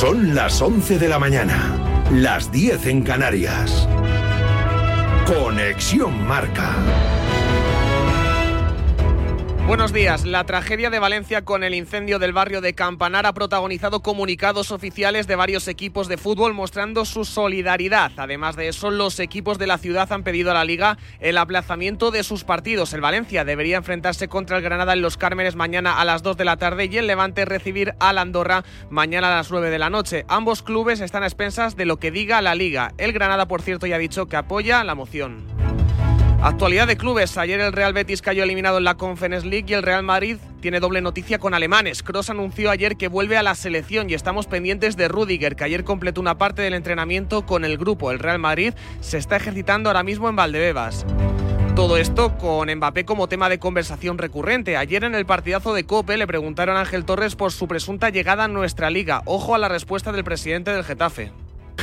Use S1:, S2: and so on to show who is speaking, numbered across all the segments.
S1: Son las 11 de la mañana, las 10 en Canarias. Conexión Marca.
S2: Buenos días. La tragedia de Valencia con el incendio del barrio de Campanar ha protagonizado comunicados oficiales de varios equipos de fútbol mostrando su solidaridad. Además de eso, los equipos de la ciudad han pedido a la liga el aplazamiento de sus partidos. El Valencia debería enfrentarse contra el Granada en Los Cármenes mañana a las 2 de la tarde y el Levante recibir al Andorra mañana a las 9 de la noche. Ambos clubes están a expensas de lo que diga la liga. El Granada, por cierto, ya ha dicho que apoya la moción. Actualidad de clubes. Ayer el Real Betis cayó eliminado en la Conference League y el Real Madrid tiene doble noticia con alemanes. Cross anunció ayer que vuelve a la selección y estamos pendientes de Rudiger, que ayer completó una parte del entrenamiento con el grupo. El Real Madrid se está ejercitando ahora mismo en Valdebebas. Todo esto con Mbappé como tema de conversación recurrente. Ayer en el partidazo de Cope le preguntaron a Ángel Torres por su presunta llegada a nuestra liga. Ojo a la respuesta del presidente del Getafe.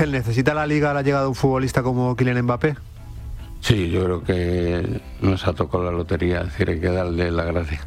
S3: ¿Necesita la liga la llegada de un futbolista como Kylian Mbappé?
S4: Sí, yo creo que nos ha tocado la lotería, es decir, hay que darle la gracia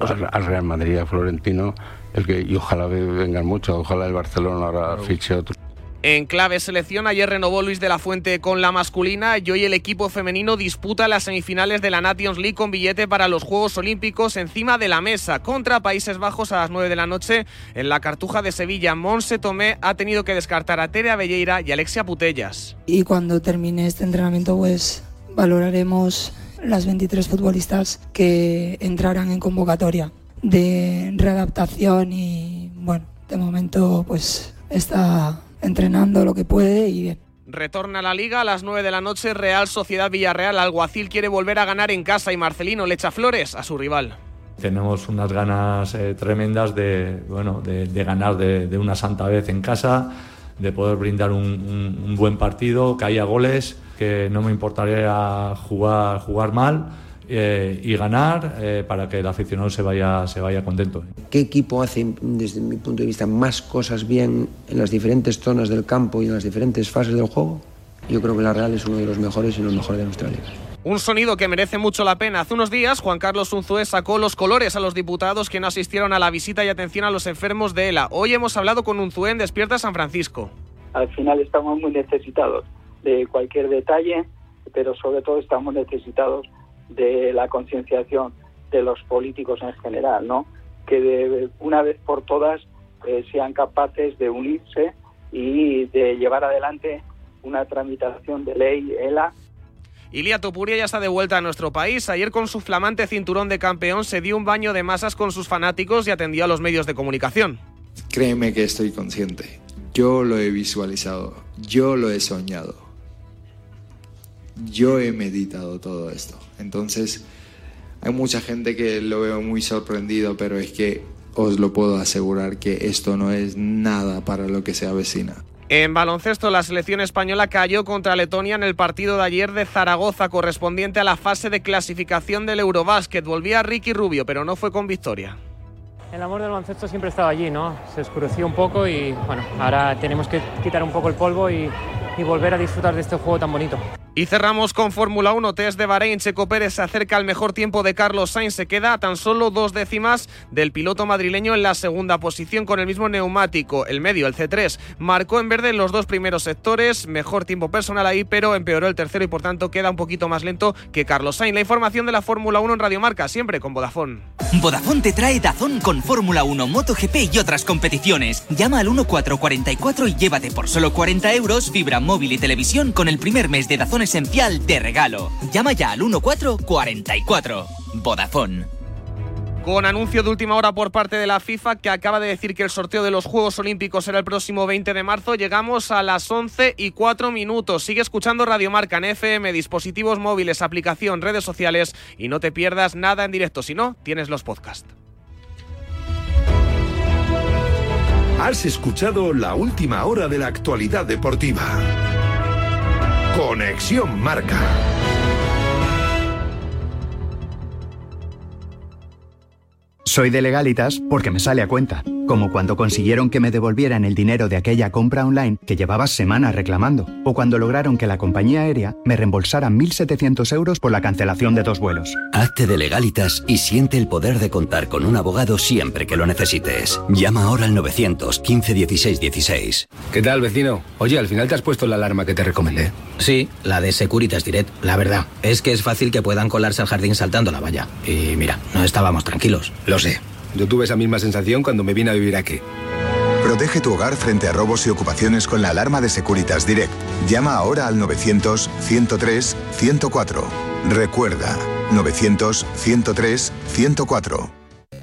S4: al Real Madrid, a Florentino, el que, y ojalá vengan muchos, ojalá el Barcelona ahora fiche otro.
S2: En clave selección, ayer renovó Luis de la Fuente con la masculina y hoy el equipo femenino disputa las semifinales de la Nations League con billete para los Juegos Olímpicos encima de la mesa contra Países Bajos a las 9 de la noche en la Cartuja de Sevilla. Monse Tomé ha tenido que descartar a Tere Belleira y Alexia Putellas.
S5: Y cuando termine este entrenamiento, pues valoraremos las 23 futbolistas que entrarán en convocatoria de readaptación y bueno, de momento pues está entrenando lo que puede y bien.
S2: Retorna a la liga a las 9 de la noche, Real Sociedad Villarreal. Alguacil quiere volver a ganar en casa y Marcelino le echa flores a su rival.
S6: Tenemos unas ganas eh, tremendas de, bueno, de, ganar de, una santa vez en casa, de poder brindar un, un buen partido, que haya goles, que no me importaría jugar, jugar mal eh, y ganar eh, para que el aficionado se vaya, se vaya contento.
S7: ¿Qué equipo hace, desde mi punto de vista, más cosas bien en las diferentes zonas del campo y en las diferentes fases del juego? Yo creo que la Real es uno de los mejores y los mejores de nuestra liga.
S2: Un sonido que merece mucho la pena. Hace unos días, Juan Carlos Unzué sacó los colores a los diputados que no asistieron a la visita y atención a los enfermos de ELA. Hoy hemos hablado con Unzué en Despierta San Francisco.
S8: Al final estamos muy necesitados de cualquier detalle, pero sobre todo estamos necesitados de la concienciación de los políticos en general, ¿no? Que de una vez por todas eh, sean capaces de unirse y de llevar adelante una tramitación de ley ELA
S2: Ilia Topuria ya está de vuelta a nuestro país. Ayer con su flamante cinturón de campeón se dio un baño de masas con sus fanáticos y atendió a los medios de comunicación.
S9: Créeme que estoy consciente. Yo lo he visualizado. Yo lo he soñado yo he meditado todo esto. Entonces, hay mucha gente que lo veo muy sorprendido, pero es que os lo puedo asegurar que esto no es nada para lo que se avecina.
S2: En baloncesto, la selección española cayó contra Letonia en el partido de ayer de Zaragoza, correspondiente a la fase de clasificación del Eurobásquet. Volvía Ricky Rubio, pero no fue con victoria.
S10: El amor del baloncesto siempre estaba allí, ¿no? Se oscureció un poco y bueno, ahora tenemos que quitar un poco el polvo y, y volver a disfrutar de este juego tan bonito.
S2: Y cerramos con Fórmula 1, test de Bahrein. Checo Pérez se acerca al mejor tiempo de Carlos Sainz. Se queda a tan solo dos décimas del piloto madrileño en la segunda posición con el mismo neumático. El medio, el C3, marcó en verde en los dos primeros sectores. Mejor tiempo personal ahí, pero empeoró el tercero y por tanto queda un poquito más lento que Carlos Sainz. La información de la Fórmula 1 en Radio Marca, siempre con Vodafone.
S11: Vodafone te trae Dazón con Fórmula 1, MotoGP y otras competiciones. Llama al 1444 y llévate por solo 40 euros fibra móvil y televisión con el primer mes de Dazón esencial de regalo. Llama ya al 1444. Vodafone.
S2: Con anuncio de última hora por parte de la FIFA que acaba de decir que el sorteo de los Juegos Olímpicos será el próximo 20 de marzo, llegamos a las 11 y 4 minutos. Sigue escuchando Radio Marca en FM, dispositivos móviles, aplicación, redes sociales y no te pierdas nada en directo, si no, tienes los podcasts.
S1: Has escuchado la última hora de la actualidad deportiva. Conexión Marca.
S12: Soy de legalitas porque me sale a cuenta Como cuando consiguieron que me devolvieran el dinero de aquella compra online que llevaba semanas reclamando. O cuando lograron que la compañía aérea me reembolsara 1.700 euros por la cancelación de dos vuelos.
S13: Hazte de legalitas y siente el poder de contar con un abogado siempre que lo necesites. Llama ahora al 915 16 16.
S14: ¿Qué tal, vecino? Oye, al final te has puesto la alarma que te recomendé.
S15: Sí, la de Securitas Direct. La verdad, es que es fácil que puedan colarse al jardín saltando la valla. Y mira, no estábamos tranquilos.
S14: Lo sé. Yo tuve esa misma sensación cuando me vine a vivir aquí.
S16: Protege tu hogar frente a robos y ocupaciones con la alarma de Securitas Direct. Llama ahora al 900-103-104. Recuerda, 900-103-104.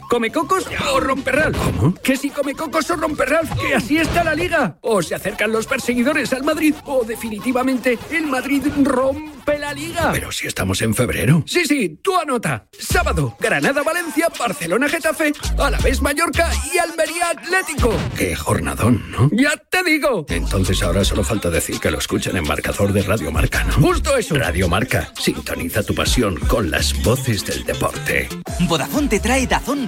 S17: ¿Come cocos o romperral? ¿Cómo? Que si come cocos o romperral, que así está la liga. O se acercan los perseguidores al Madrid, o definitivamente el Madrid rompe la liga.
S14: Pero si estamos en febrero.
S17: Sí, sí, tú anota. Sábado, Granada-Valencia, Barcelona-Getafe, Alavés Mallorca y Almería Atlético.
S14: Qué jornadón, ¿no?
S17: ¡Ya te digo!
S14: Entonces ahora solo falta decir que lo escuchen en marcador de Radio Marca, ¿no?
S17: Justo eso.
S14: Radio Marca, sintoniza tu pasión con las voces del deporte.
S11: Vodafone te trae Dazón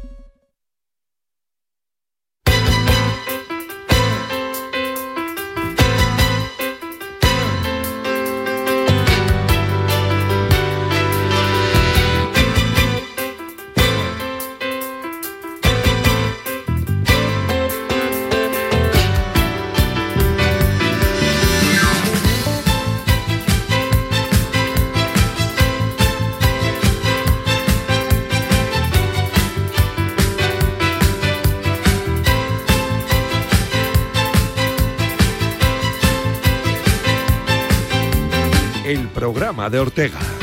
S1: Programa de Ortega.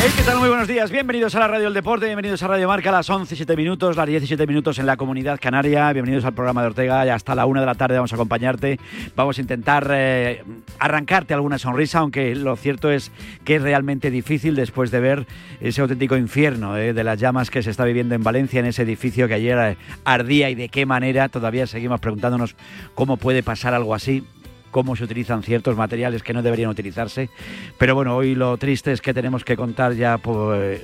S18: ¿Qué tal? Muy buenos días. Bienvenidos a la Radio del Deporte, bienvenidos a Radio Marca a las 11 y 7 minutos, las 17 minutos en la Comunidad Canaria. Bienvenidos al programa de Ortega y hasta la 1 de la tarde vamos a acompañarte. Vamos a intentar eh, arrancarte alguna sonrisa, aunque lo cierto es que es realmente difícil después de ver ese auténtico infierno eh, de las llamas que se está viviendo en Valencia, en ese edificio que ayer eh, ardía y de qué manera. Todavía seguimos preguntándonos cómo puede pasar algo así cómo se utilizan ciertos materiales que no deberían utilizarse. Pero bueno, hoy lo triste es que tenemos que contar ya por, eh,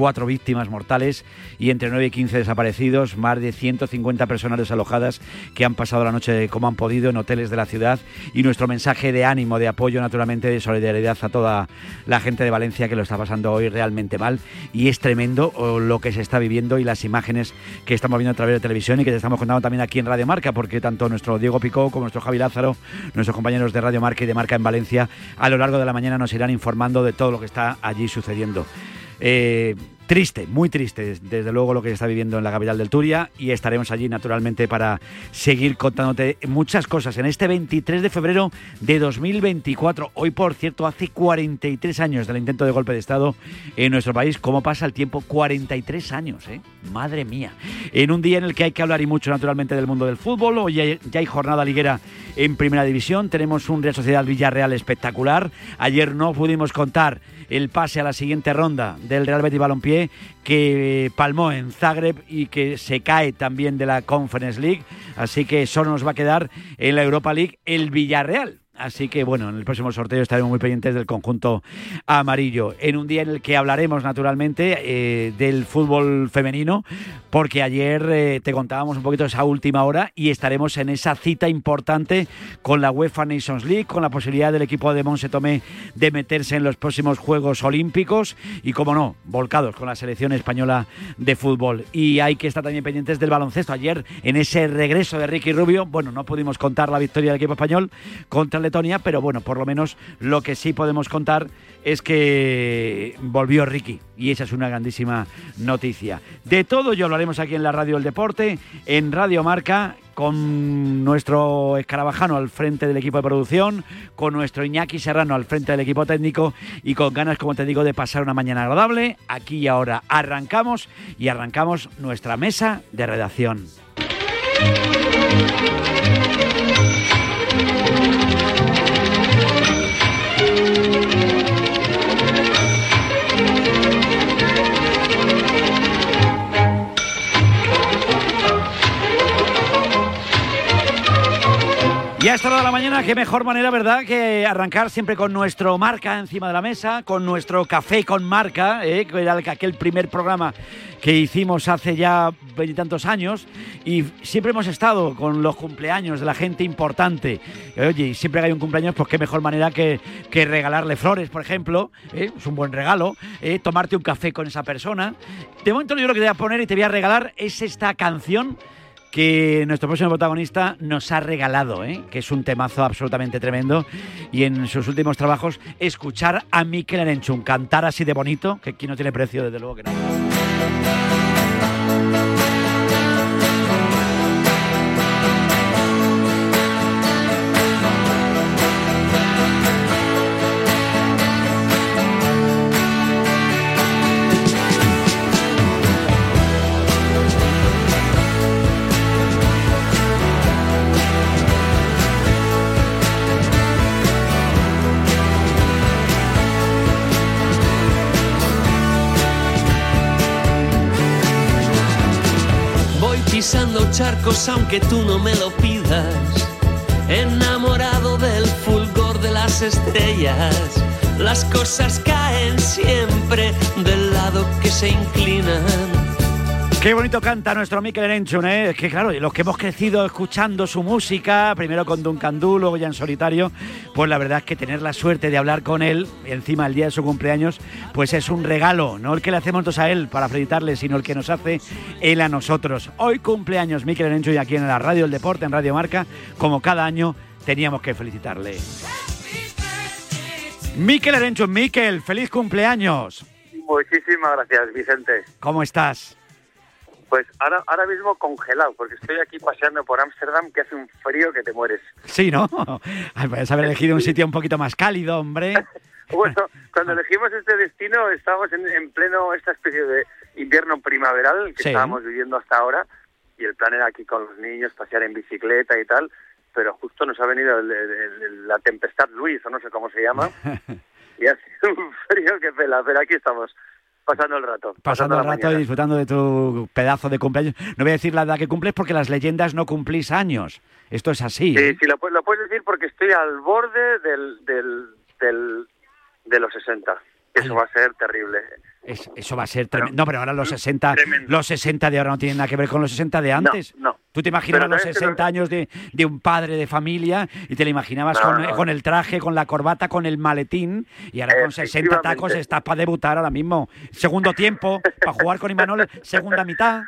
S18: cuatro víctimas mortales y entre 9 y 15 desaparecidos, más de 150 personas desalojadas que han pasado la noche como han podido en hoteles de la ciudad y nuestro mensaje de ánimo, de apoyo, naturalmente de solidaridad a toda la gente de Valencia que lo está pasando hoy realmente mal y es tremendo lo que se está viviendo y las imágenes que estamos viendo a través de televisión y que te estamos contando también aquí en Radio Marca porque tanto nuestro Diego Picó como nuestro Javi Lázaro, nuestros compañeros de Radio Marca y de Marca en Valencia, a lo largo de la mañana nos irán informando de todo lo que está allí sucediendo. Eh, triste, muy triste, desde luego lo que se está viviendo en la capital del Turia y estaremos allí naturalmente para seguir contándote muchas cosas en este 23 de febrero de 2024. Hoy, por cierto, hace 43 años del intento de golpe de Estado en nuestro país. ¿Cómo pasa el tiempo? 43 años, ¿eh? Madre mía. En un día en el que hay que hablar y mucho naturalmente del mundo del fútbol, hoy ya hay, jornada liguera en Primera División, tenemos un Real Sociedad Villarreal espectacular. Ayer no pudimos contar el pase a la siguiente ronda del Real Betis Balompié que palmó en Zagreb y que se cae también de la Conference League, así que solo nos va a quedar en la Europa League el Villarreal. Así que bueno, en el próximo sorteo estaremos muy pendientes del conjunto amarillo. En un día en el que hablaremos naturalmente eh, del fútbol femenino, porque ayer eh, te contábamos un poquito esa última hora y estaremos en esa cita importante con la UEFA Nations League, con la posibilidad del equipo de Monse Tomé de meterse en los próximos Juegos Olímpicos y, como no, volcados con la selección española de fútbol. Y hay que estar también pendientes del baloncesto. Ayer, en ese regreso de Ricky Rubio, bueno, no pudimos contar la victoria del equipo español contra el Pero bueno, por lo menos lo que sí podemos contar es que volvió Ricky y esa es una grandísima noticia. De todo yo hablaremos aquí en la Radio del Deporte, en Radio Marca con nuestro escarabajano al frente del equipo de producción, con nuestro Iñaki Serrano al frente del equipo técnico y con ganas, como te digo, de pasar una mañana agradable. Aquí y ahora arrancamos y arrancamos nuestra mesa de redacción. Mañana, qué mejor manera, ¿verdad?, que arrancar siempre con nuestro marca encima de la mesa, con nuestro café con marca, ¿eh? que era aquel primer programa que hicimos hace ya veintitantos años y siempre hemos estado con los cumpleaños de la gente importante. Oye, siempre que hay un cumpleaños, pues qué mejor manera que, que regalarle flores, por ejemplo, ¿eh? es un buen regalo, ¿eh? tomarte un café con esa persona. De momento yo lo que te voy a poner y te voy a regalar es esta canción que nuestro próximo protagonista nos ha regalado, ¿eh? que es un temazo absolutamente tremendo. Y en sus últimos trabajos, escuchar a Mikel Arenchun cantar así de bonito, que aquí no tiene precio, desde luego que no.
S19: Aunque tú no me lo pidas. Enamorado del fulgor de las estrellas. Las cosas caen siempre del lado que se inclinan.
S18: Qué bonito canta nuestro Mikel Arenchun, ¿eh? Es que claro, los que hemos crecido escuchando su música, primero con Duncan Du, luego ya en solitario, pues la verdad es que tener la suerte de hablar con él, encima el día de su cumpleaños, pues es un regalo, no el que le hacemos nosotros a él para felicitarle, sino el que nos hace él a nosotros. Hoy cumpleaños Mikel Arenchun y aquí en la Radio El Deporte, en Radio Marca, como cada año teníamos que felicitarle. Mikel Arenchun, Mikel, feliz cumpleaños.
S20: Muchísimas gracias, Vicente.
S18: ¿Cómo estás?
S20: Pues ahora, ahora mismo congelado, porque estoy aquí paseando por Ámsterdam, que hace un frío que te mueres.
S18: Sí, ¿no? Puedes haber elegido un sitio un poquito más cálido, hombre.
S20: Bueno, cuando elegimos este destino estábamos en, en pleno esta especie de invierno primaveral que
S18: Sí.
S20: estábamos viviendo hasta ahora, y el plan era aquí con los niños, pasear en bicicleta y tal, pero justo nos ha venido el- el- el- la tempestad Luis, o no sé cómo se llama, y hace un frío que pela, pero aquí estamos, pasando el rato.
S18: Pasando el rato y disfrutando de tu pedazo de cumpleaños. No voy a decir la edad que cumples porque las leyendas no cumplís años. Esto es así.
S20: Sí,
S18: ¿eh?
S20: sí, lo, lo puedes decir porque estoy al borde del, del, del, de los 60. Eso va a ser terrible.
S18: Es- eso va a ser tremendo. No, pero ahora los 60,
S20: tremendo.
S18: los 60 de ahora no tienen nada que ver con los 60 de antes.
S20: No, no.
S18: Tú te imaginabas los
S20: también te
S18: 60 años de, de un padre de familia y te lo imaginabas
S20: No,
S18: con, con el traje, con la corbata, con el maletín y ahora con 60
S20: Efectivamente.
S18: tacos estás para debutar ahora mismo. Segundo tiempo, para jugar con Imanol, segunda mitad.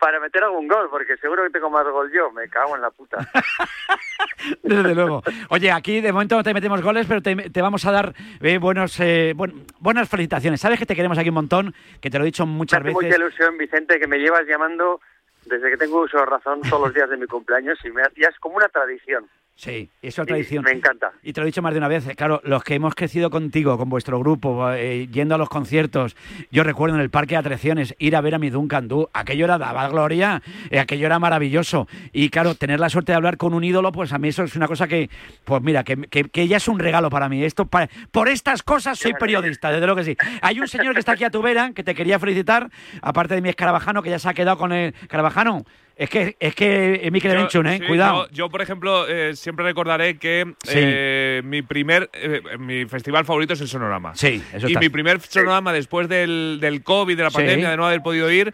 S20: Para meter algún gol, porque seguro que tengo más gol yo. Me cago en la puta.
S18: Desde luego. Oye, aquí de momento no te metemos goles, pero te, te vamos a dar eh, buenos, eh, buen- buenas felicitaciones. Sabes que te queremos aquí un montón, que te lo he dicho muchas
S20: Me hace mucha
S18: veces.
S20: ilusión, Vicente, que me llevas llamando desde que tengo uso de razón todos los días de mi cumpleaños y me, ya es como una tradición.
S18: Sí, eso es tradición.
S20: Me encanta.
S18: Y te lo he dicho más de una vez, eh, claro, los que hemos crecido contigo, con vuestro grupo, eh, yendo a los conciertos, yo recuerdo en el parque de atracciones ir a ver a mi Duncan Du, aquello era daba gloria, eh, aquello era maravilloso. Y claro, tener la suerte de hablar con un ídolo, pues a mí eso es una cosa que, pues mira, que, que, que ya es un regalo para mí. Esto pa- por estas cosas soy periodista, desde luego que sí. Hay un señor que está aquí a tu vera, que te quería felicitar, aparte de mi escarabajano, que ya se ha quedado con el Carabajano. Es que, es que eh, Mikel eh,
S21: sí,
S18: cuidado.
S21: Yo, yo, por ejemplo, eh, siempre recordaré que
S18: Sí.
S21: eh, mi primer, eh, mi festival favorito es el Sonorama.
S18: Sí, eso
S21: Y
S18: está-
S21: mi primer Sonorama después del, del COVID, de la
S18: Sí.
S21: pandemia, de no haber podido ir,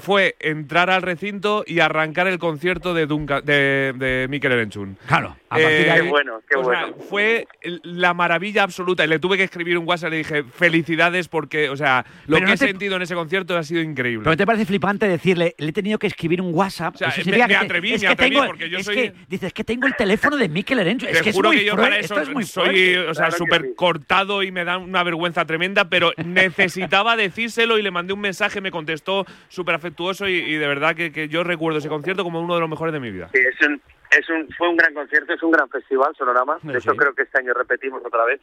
S21: fue entrar al recinto y arrancar el concierto de Duncan, de, de Mikel Erenchun.
S18: Claro, a partir de ahí-
S20: Qué bueno, qué
S21: o sea,
S20: bueno.
S21: fue la maravilla absoluta. Y le tuve que escribir un WhatsApp y le dije, felicidades porque, o sea, lo
S18: Pero
S21: que
S18: no
S21: he
S18: te-
S21: sentido en ese concierto ha sido increíble.
S18: Pero te parece flipante decirle, le he tenido que escribir un WhatsApp.
S21: sea,
S18: Eso
S21: me- me atreví,
S18: es
S21: me
S18: que
S21: atreví,
S18: tengo,
S21: porque yo
S18: es
S21: soy-
S18: que, dices que tengo el teléfono de Mikel Erenchun. Es que es
S21: juro
S18: muy
S21: que yo para eso
S18: esto es muy
S21: soy o sea, súper cortado y me da una vergüenza tremenda, pero necesitaba decírselo y le mandé un mensaje, me contestó súper afectuoso y, y de verdad que, que yo recuerdo ese concierto como uno de los mejores de mi vida.
S20: Sí, es un, es un, fue un gran concierto, es un gran festival, Sonorama. De hecho,
S21: sí.
S20: creo que este año repetimos otra vez.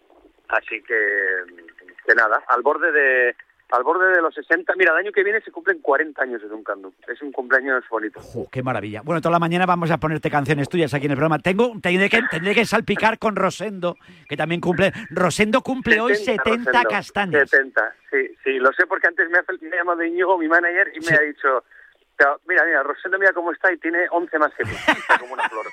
S20: Así que, que nada, al borde de al borde de los 60. Mira, el año que viene se cumplen 40 años de Duncan Du. Es un cumpleaños bonito.
S18: Jo, qué maravilla. Bueno, toda la mañana vamos a ponerte canciones tuyas aquí en el programa. Tengo, tendré que, tendré que salpicar con Rosendo, que también cumple. Rosendo cumple hoy 70
S20: Rosendo,
S18: castañas.
S20: 70, sí, sí, lo sé porque antes me ha, me ha llamado Íñigo, mi manager, y me
S18: Sí.
S20: ha dicho, Pero mira, mira, Rosendo mira cómo está y tiene 11 más que tú. Está como una flor.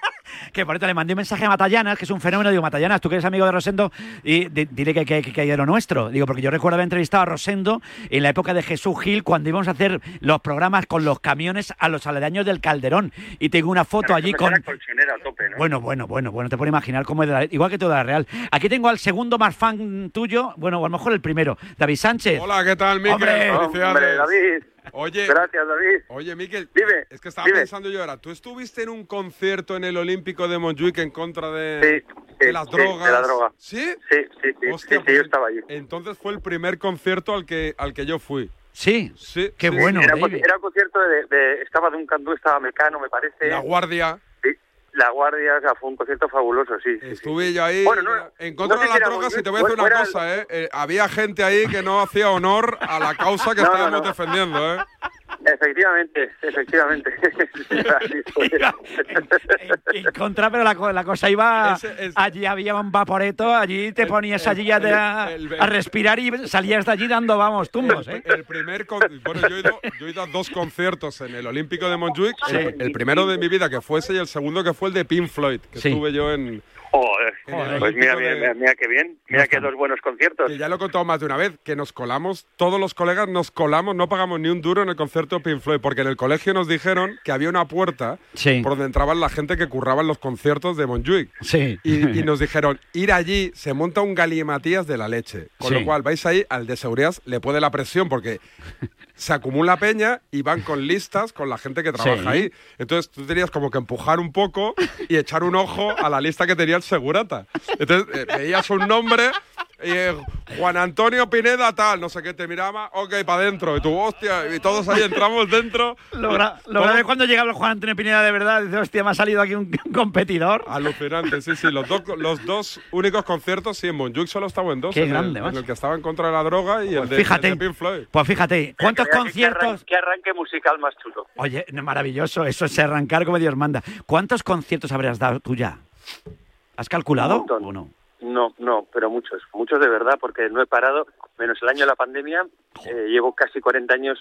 S18: Que por eso le mandé un mensaje a Matallanas, que es un fenómeno. Digo, Matallanas, tú que eres amigo de Rosendo, y di- dile que, que, que, que hay de lo nuestro. Digo, porque yo recuerdo haber entrevistado a Rosendo en la época de Jesús Gil, cuando íbamos a hacer los programas con los camiones a los aledaños del Calderón. Y tengo una foto allí con.
S20: Era colchonera a tope, ¿no?
S18: Bueno, bueno, bueno, bueno, te puedo imaginar cómo es de la- igual que toda la Real. Aquí tengo al segundo más fan tuyo, bueno, o a lo mejor el primero, David Sánchez.
S22: Hola, ¿qué tal, Miquel?
S18: Hombre.
S20: Hombre, David.
S22: Oye,
S20: Gracias, David.
S22: Oye, Miquel,
S20: Dime,
S22: es que estaba
S20: dime.
S22: pensando yo ahora, ¿tú estuviste en un concierto en el Olímpico de Montjuic en contra de,
S20: Sí,
S22: de las
S20: sí,
S22: drogas?
S20: de la droga.
S22: ¿Sí?
S20: Sí, sí, sí,
S22: Hostia,
S20: sí, sí,
S22: pues
S20: yo estaba allí.
S22: Entonces fue el primer concierto al que, al que yo fui.
S18: Sí,
S22: sí.
S18: qué
S22: sí.
S18: bueno,
S20: Era,
S18: David.
S20: era un concierto de, de- Estaba de un cantú, estaba Mecano, me parece.
S22: La Guardia.
S20: La Guardia, o sea, fue un concierto fabuloso, sí.
S22: Estuve yo ahí
S20: Bueno, no,
S22: en contra
S20: no sé
S22: de
S20: si
S22: las drogas
S20: Montjuic,
S22: y te voy a decir una cosa, ¿eh? Eh, Había gente ahí que no hacía honor a la causa que
S20: No,
S22: estábamos
S20: no.
S22: defendiendo, ¿eh?
S20: Efectivamente, efectivamente. Fue.
S18: En contra, pero la, co- la cosa iba. Allí había un vaporeto, allí te ponías allí a, respirar y salías de allí dando, vamos, tumbos, ¿eh?
S22: El primer con- bueno, yo he, ido, yo he ido a dos conciertos en el Olímpico de Montjuic.
S18: Sí.
S22: El, el primero de mi vida que fue ese y el segundo que fue el de Pink Floyd, que
S18: Sí.
S22: estuve yo en.
S20: Joder, pues mira, mira, mira, mira qué bien. Mira qué dos buenos conciertos.
S22: Que ya lo he contado más de una vez, que nos colamos, todos los colegas nos colamos, no pagamos ni un duro en el concierto de Pink Floyd, porque en el colegio nos dijeron que había una puerta
S18: Sí.
S22: por donde entraban la gente que curraba en los conciertos de Montjuic.
S18: Sí.
S22: Y, y nos dijeron, ir allí se monta un galimatías de la leche. Con
S18: Sí.
S22: lo cual, vais ahí, al de seguridad le puede la presión porque se acumula peña y van con listas con la gente que trabaja
S18: Sí.
S22: ahí. Entonces tú tenías como que empujar un poco y echar un ojo a la lista que tenía el segurata. Entonces eh, veías un nombre y eh, Juan Antonio Pineda tal, no sé qué, te miraba, ok, para adentro. Y tú, hostia, y todos ahí entramos dentro.
S18: Lo, gra- lo grave es cuando llegaba el Juan Antonio Pineda de verdad, dice, hostia, me ha salido aquí un competidor.
S22: Alucinante, sí, sí. Los dos, los dos únicos conciertos, sí, en Montjuic solo estaba en dos.
S18: Qué
S22: en
S18: grande,
S22: el, en el que estaba en contra de la droga y el de,
S18: fíjate.
S22: el de Pink Floyd.
S18: Pues fíjate, ¿cuántos
S20: qué
S18: conciertos?
S20: Qué arranque musical más chulo.
S18: Oye, maravilloso, eso es arrancar como Dios manda. ¿Cuántos conciertos habrías dado tú ya? ¿Has calculado o no?
S20: No, no, pero muchos, muchos de verdad, porque no he parado, menos el año de la pandemia, eh, llevo casi 40 años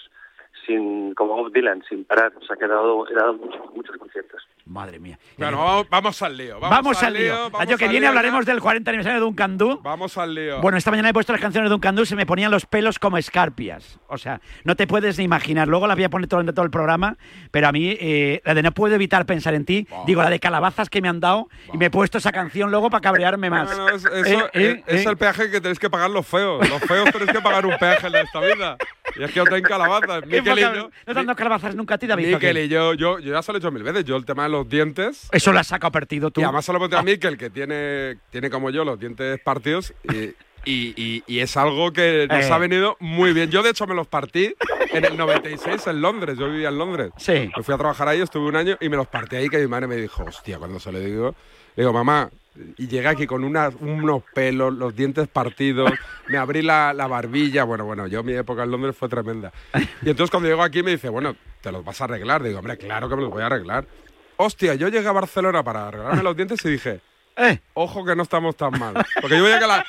S20: sin, como Bob Dylan, sin parar, o sea que he dado, he dado muchos, muchos conciertos.
S18: Madre mía.
S22: Bueno, vamos, vamos al lío. Vamos,
S18: Vamos, al lío.
S22: vamos
S18: Año que
S22: al
S18: viene
S22: lío,
S18: hablaremos
S22: ya.
S18: del 40 aniversario de Duncan Du.
S22: Vamos al lío.
S18: Bueno, esta mañana he puesto las canciones de Duncan Du, se me ponían los pelos como escarpias. O sea, no te puedes ni imaginar. Luego las voy a poner todo, todo el programa, pero a mí, eh, la de no puedo evitar pensar en ti, digo, la de calabazas que me han dado, y me he puesto esa canción luego para cabrearme más.
S22: No, no, es, eso
S18: Eh, eh,
S22: es, es
S18: eh.
S22: el peaje que tenéis que pagar los feos. Los feos tenéis que pagar un peaje en esta vida. Y es que yo tengo calabazas. Miquel y yo,
S18: ¿No dado calabazas nunca a ti, David?
S22: Miquel y yo, yo, yo ya se lo he hecho mil veces. Yo el tema de los dientes.
S18: Eso lo has sacado partido tú.
S22: Y además se lo he a Miquel, que tiene, tiene como yo los dientes partidos. Y, y- y- y es algo que nos
S18: Eh.
S22: ha venido muy bien. Yo, de hecho, me los partí en el 96 en Londres. Yo vivía en Londres.
S18: Sí.
S22: Me fui a trabajar ahí, estuve un año y me los partí ahí. Que mi madre me dijo, hostia, cuando se lo digo, le digo, mamá. Y llegué aquí con unos pelos, los dientes partidos, me abrí la, la barbilla. Bueno, bueno, yo mi época en Londres fue tremenda. Y entonces cuando llego aquí me dice, bueno, ¿te los vas a arreglar? Digo, hombre, claro que me los voy a arreglar. Hostia, yo llegué a Barcelona para arreglarme los dientes y dije,
S18: Eh.
S22: ojo que no estamos tan mal. Porque yo veía que la...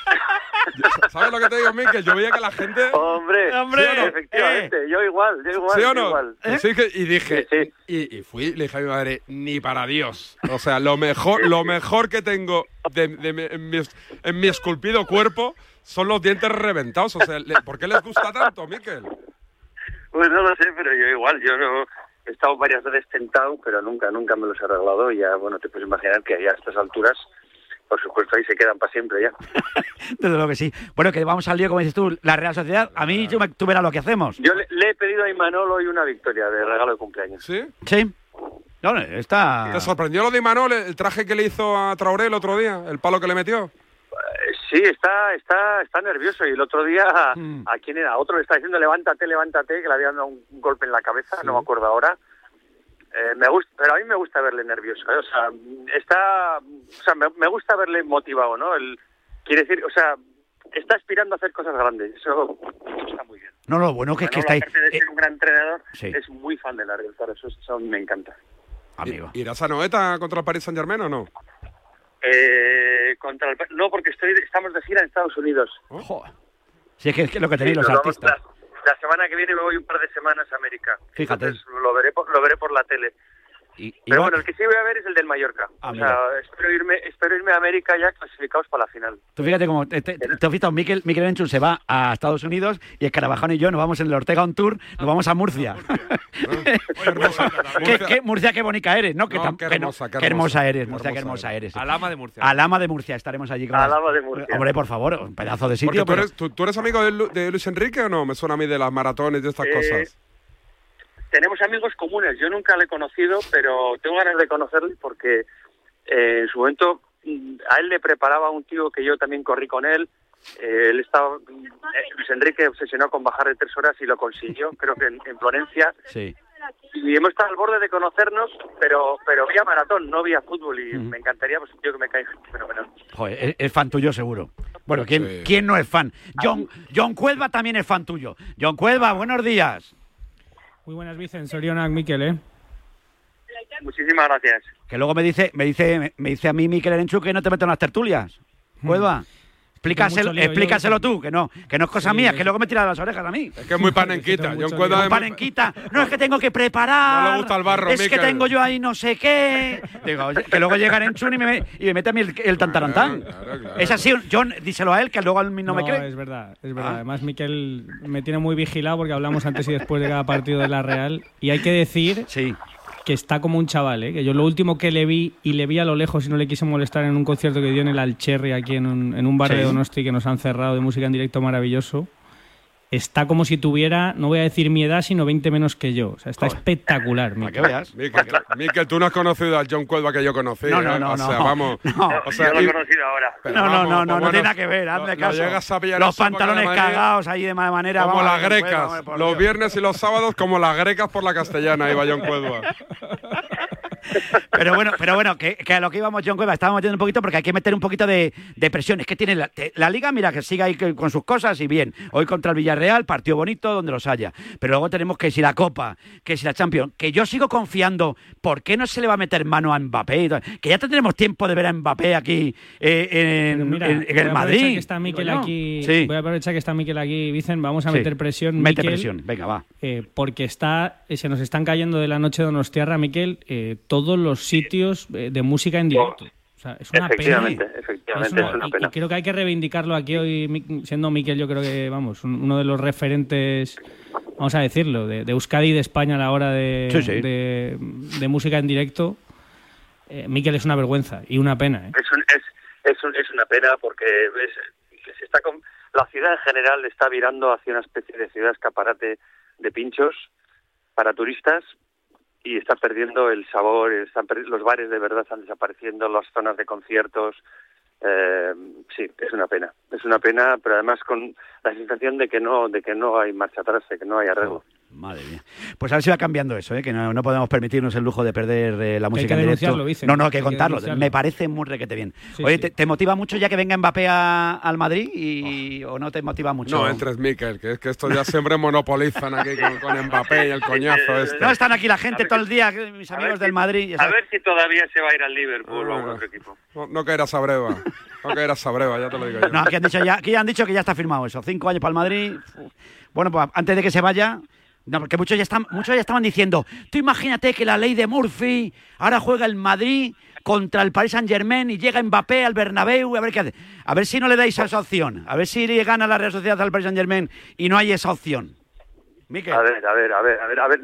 S22: ¿Sabes lo que te digo, Miquel? Yo veía que la gente...
S20: Hombre,
S18: Hombre,
S22: ¿Sí o no?
S20: efectivamente, yo igual, yo igual,
S22: ¿Sí o no?
S20: igual.
S22: Sí que- y dije,
S20: Sí, sí.
S22: Y, y fui, le dije a mi madre, ni para Dios. O sea, lo mejor, lo mejor que tengo de, de mi- en, mi, en mi esculpido cuerpo son los dientes reventados. O sea, le- ¿por qué les gusta tanto, Miquel?
S20: Pues no lo sé, pero yo igual, yo no he estado varias veces tentado, pero nunca, nunca me los he arreglado y ya, bueno, te puedes imaginar que ya a estas alturas, por supuesto, ahí se quedan para siempre ya.
S18: Desde luego que sí. Bueno, que vamos al lío, como dices tú, la Real Sociedad. A mí, tú, me- tú verás lo que hacemos.
S20: Yo le, le he pedido a Imanol hoy una victoria de regalo de cumpleaños.
S22: ¿Sí?
S18: Sí. No, está...
S22: ¿Te sorprendió lo de Imanol, el traje que le hizo a Traoré el otro día? ¿El palo que le metió?
S20: Eh, Sí, está, está, está nervioso y el otro día,
S18: Mm.
S20: ¿a quién era? A otro le está diciendo levántate, levántate, que le habían dado un, un golpe en la cabeza, no me acuerdo ahora. Eh, me gusta, pero a mí me gusta verle nervioso, ¿eh? o sea, está, o sea, me, me gusta verle motivado, ¿no? El, quiere decir, o sea, está aspirando a hacer cosas grandes, eso, está muy bien.
S18: No, no, bueno que es que está ahí...
S20: aparte de ser un gran entrenador,
S18: sí.
S20: es muy fan de la Real Zaragoza, eso, eso a mí me encanta.
S18: Amigo.
S22: ¿Irás a Noeta contra el Paris Saint Germain o no?
S20: Eh, contra el, no, porque estoy, estamos de gira en Estados Unidos.
S18: Joder. Sí, es que es que lo que tenéis
S20: Sí,
S18: los
S20: vamos
S18: artistas.
S20: La- semana que viene me voy un par de semanas a América.
S18: Fíjate.
S20: Entonces, lo veré por, lo veré por la tele.
S18: Y,
S20: Pero bueno, el que sí voy a ver es el del Mallorca.
S18: Ah,
S20: o sea, espero irme, espero irme a América ya clasificados para la final.
S18: Tú fíjate cómo te, te, te has visto, Miquel, Miquel Enchun se va a Estados Unidos y Escarabajón y yo nos vamos en el Ortega on Tour, nos vamos a Murcia. ¿Qué, qué- Murcia, qué bonita eres, ¿no? Que, tam-
S22: qué
S18: que no-
S22: hermosa, qué
S18: hermosa
S22: hermosa,
S18: eres,
S22: qué
S18: Murcia, qué
S22: hermosa
S18: hermosa eres.
S21: Alama de Murcia.
S18: Alama de Murcia, estaremos allí con
S20: Alama de Murcia.
S18: Hombre, por favor, un pedazo de
S22: Porque
S18: sitio.
S22: tú
S18: pero-
S22: eres, tú, tú eres amigo de, Lu- de Luis Enrique o no? Me suena a mí de las maratones y estas
S20: Eh,
S22: cosas.
S20: Tenemos amigos comunes. Yo nunca le he conocido, pero tengo ganas de conocerle porque eh, en su momento mm, a él le preparaba un tío que yo también corrí con él. Eh, él estaba, eh, Luis Enrique obsesionó con bajar de tres horas y lo consiguió, creo que en, en Florencia.
S18: Sí.
S20: Y hemos estado al borde de conocernos, pero pero vía maratón, no vía fútbol. Y me encantaría, pues un tío que me cae fenomenal.
S18: Joder, es, es fan tuyo seguro. Bueno, ¿quién, ¿quién no es fan? John, John Cuelva también es fan tuyo. John Cuelva, buenos días.
S23: Muy buenas, Vicen. Sorionak, Miquel, ¿eh?
S20: Muchísimas gracias.
S18: Que luego me dice, me dice, me dice a mí Miquel Erenchu que no te meto en las tertulias. Cuelva. Explícaselo,
S23: lío,
S18: explícaselo tú, que no, que no es cosa
S23: Sí,
S18: mía,
S23: que-
S18: que luego me tira de las orejas a mí.
S22: Es que es muy panenquita. Yo encuentro
S18: panenquita. No, es que tengo que preparar.
S22: No le gusta el barro,
S18: Es que tengo yo ahí no sé qué. Digo, que luego llega Erenchun y me, y me mete a mí el, el tantarantán. Es así, John, díselo a él, que luego a mí no, me cree.
S23: es verdad, es verdad.
S18: Ah.
S23: Además, Miquel me tiene muy vigilado porque hablamos antes y después de cada partido de la Real. Y hay que decir que está como un chaval, ¿eh? que yo lo último que le vi y le vi a lo lejos y no le quise molestar en un concierto que dio en el Alcherri aquí en un, en un bar
S18: Sí.
S23: de Donosti que nos han cerrado de música en directo maravilloso. Está como si tuviera, no voy a decir mi edad, sino 20 menos que yo. O sea, está espectacular. Miquel.
S22: Miquel, Miquel, tú no has conocido al John Cuelva que yo conocí.
S23: No,
S22: ¿eh?
S23: no, no,
S22: O sea,
S23: no.
S22: vamos.
S23: No.
S22: O sea,
S20: Yo lo he
S22: y-
S20: conocido ahora.
S22: pero
S18: No, no,
S22: vamos,
S18: no, no,
S22: pues
S18: no
S22: bueno,
S18: tiene nada que ver, hazme
S22: lo- lo
S18: caso.
S22: llegas a pillar
S18: Los pantalones cagados ahí de mala manera.
S22: Como
S18: vamos,
S22: las
S18: Cuelva,
S22: grecas. los
S18: Dios.
S22: viernes y los sábados como las grecas por la castellana iba John Cuelva.
S18: Pero bueno, pero bueno, que, que a lo que íbamos, John Cueva, estábamos metiendo un poquito porque hay que meter un poquito de, de presión. Es que tiene la, te- la liga, mira, que siga ahí con sus cosas y bien. Hoy contra el Villarreal, partido bonito donde los haya. Pero luego tenemos que si la Copa, que si la Champions, que yo sigo confiando, ¿por qué no se le va a meter mano a Mbappé? Que ya tendremos tiempo de ver a Mbappé aquí eh, en,
S23: Pero mira,
S18: en- en
S23: voy
S18: el Madrid.
S23: Que está Miquel
S18: digo yo.
S23: aquí,
S18: Sí.
S23: Voy a aprovechar que está Miquel aquí, Vicen. Vamos a
S18: Sí.
S23: meter presión.
S18: Mete
S23: Miquel,
S18: presión, venga, va.
S23: eh, porque está, eh, se nos están cayendo de la noche de Donostiarra, Miquel, eh, todos los sitios eh, de música en directo. O sea, es una
S20: Efectivamente,
S23: pena.
S20: efectivamente, es una
S23: y-
S20: pena.
S23: Y creo que hay que reivindicarlo aquí hoy, Mi- siendo Miquel, yo creo que, vamos, un- uno de los referentes, vamos a decirlo, de, de Euskadi y de España a la hora de,
S18: Sí, sí.
S23: de, de música en directo. Eh, Miquel es una vergüenza y una pena. ¿eh?
S20: Es, un- es, es, un- es una pena porque es- que se está con- la ciudad en general está virando hacia una especie de ciudad escaparate de pinchos para turistas y está perdiendo el sabor, están los bares de verdad están desapareciendo, las zonas de conciertos. eh, sí, es una pena, es una pena, pero además con la sensación de que no, de que no hay marcha atrás, de que no hay arreglo.
S18: Madre mía. Pues a ver si va cambiando eso, ¿eh? que no, no podemos permitirnos el lujo de perder eh, la
S23: Que hay
S18: música
S23: que
S18: en directo.
S23: denunciarlo, dicen.
S18: No, no, hay que
S23: Hay que
S18: contarlo.
S23: denunciarlo.
S18: Me parece muy requete bien.
S23: Sí,
S18: Oye,
S23: sí.
S18: ¿te, te motiva mucho ya que venga Mbappé a- al Madrid y, o no te motiva mucho?
S22: No entres, Miquel, que es que estos ya siempre monopolizan aquí con, con Mbappé y el coñazo este.
S18: No están aquí la gente todo el día, mis amigos del Madrid.
S20: A ver si todavía se va a ir al Liverpool o a otro equipo.
S22: No, no caerás a breva. No caerás a breva, ya te lo digo yo.
S18: No, aquí han, dicho ya, aquí han dicho que ya está firmado eso. Cinco años para el Madrid. Bueno, pues antes de que se vaya. No, porque muchos ya, están, muchos ya estaban diciendo, tú imagínate que la ley de Murphy ahora juega el Madrid contra el Paris Saint Germain y llega Mbappé al Bernabéu, a ver qué hace. A ver si no le dais esa opción. A ver si gana la Real Sociedad al Paris Saint Germain y no hay esa opción. Miquel.
S20: A ver, a ver, a ver, a ver, a ver.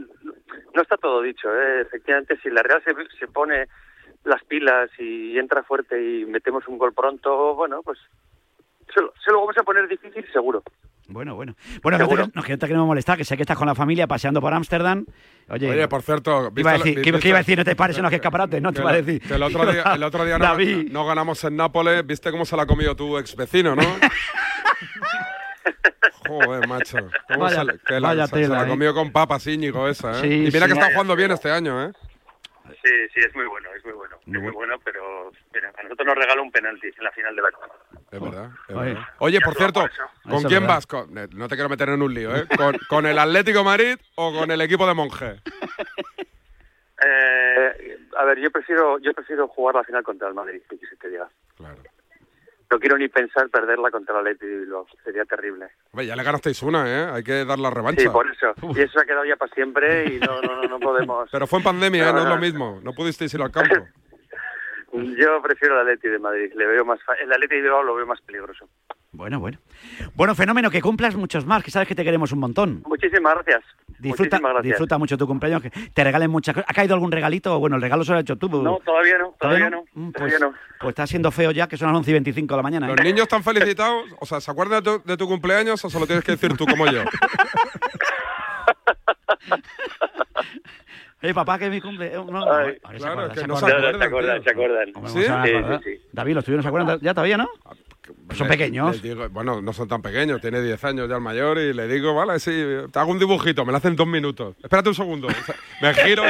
S20: No está todo dicho, ¿eh? Efectivamente, si la Real se, se pone las pilas y entra fuerte y metemos un gol pronto, bueno, pues se lo, se lo vamos a poner difícil seguro.
S18: Bueno, bueno. Bueno, no, te, no, que no te queremos molestar, que sé que estás con la familia paseando por Ámsterdam. Oye,
S22: Oye, por cierto,
S18: ¿qué iba, a
S22: ¿viste-
S18: decir, ¿qué,
S22: viste-
S18: qué iba a decir? No te pares en los escaparates, no te iba a decir.
S22: que el otro día, el otro día no, ganamos en Nápoles, ¿viste cómo se la ha comido tu ex vecino, no? Joder, macho. ¿Cómo
S18: Vaya-
S22: se, la- que la,
S18: vaya
S22: se- se
S18: tela,
S22: la
S18: ¿eh?
S22: comió con papas Íñigo esa, ¿eh?
S18: Sí,
S22: y mira
S18: sí.
S22: que está jugando bien este año, ¿eh?
S20: Sí, sí, es muy bueno, es muy bueno. es muy bueno, pero mira, a nosotros nos regaló un penalti en la final de la Copa.
S22: Es verdad. es
S18: Oye.
S22: verdad. Oye, por cierto, ¿con quién
S18: verdad.
S22: vas? Con- eh, no te quiero meter en un lío, ¿eh? ¿Con, con el Atlético Madrid o con el equipo de Monje?
S20: Eh, a ver, yo prefiero yo prefiero jugar la final contra el Madrid, que quise que diga. no quiero ni pensar perderla contra el Atleti de Bilbao, sería terrible.
S22: Hombre, ya le ganasteis una, ¿eh? Hay que dar la revancha.
S20: Sí, por eso. Y eso ha quedado ya para siempre y no, no, no, no podemos...
S22: Pero fue en pandemia,
S20: No,
S22: ¿eh? No es lo mismo. No pudisteis ir al campo.
S20: Yo prefiero el Atleti de Madrid, le veo más... fa- El Atleti de Bilbao lo veo más peligroso.
S18: Bueno, bueno. Bueno, fenómeno, que cumplas muchos más, que sabes que te queremos un montón.
S20: Muchísimas gracias.
S18: Disfruta,
S20: Muchísimas gracias.
S18: disfruta mucho tu cumpleaños, que te regalen muchas cosas. ¿Ha caído algún regalito? Bueno, el regalo se lo has hecho tú.
S20: No, todavía no, todavía no.
S18: Mm,
S20: Todavía
S18: Pues,
S20: no.
S18: pues está siendo feo ya, que son las 11 y 25 de la mañana. ¿eh?
S22: ¿Los niños están felicitados? O sea, ¿se acuerdan de tu, de tu cumpleaños o se lo tienes que decir tú como yo?
S18: Eh, papá, que es mi cumple. eh, no, se
S22: claro,
S18: se
S22: no
S18: acuerdan.
S22: se
S20: No, no, acuerdan, se acuerdan.
S18: ¿Cómo
S22: ¿Sí?
S20: sí, sí.
S18: David, ¿los tuyos no se acuerdan ya todavía, no? Son
S22: Le-
S18: pequeños.
S22: digo- bueno, no son tan pequeños, tiene 10 años ya el mayor y le digo, vale, sí, te hago un dibujito, me lo hacen dos minutos. Espérate un segundo. O sea, me giro,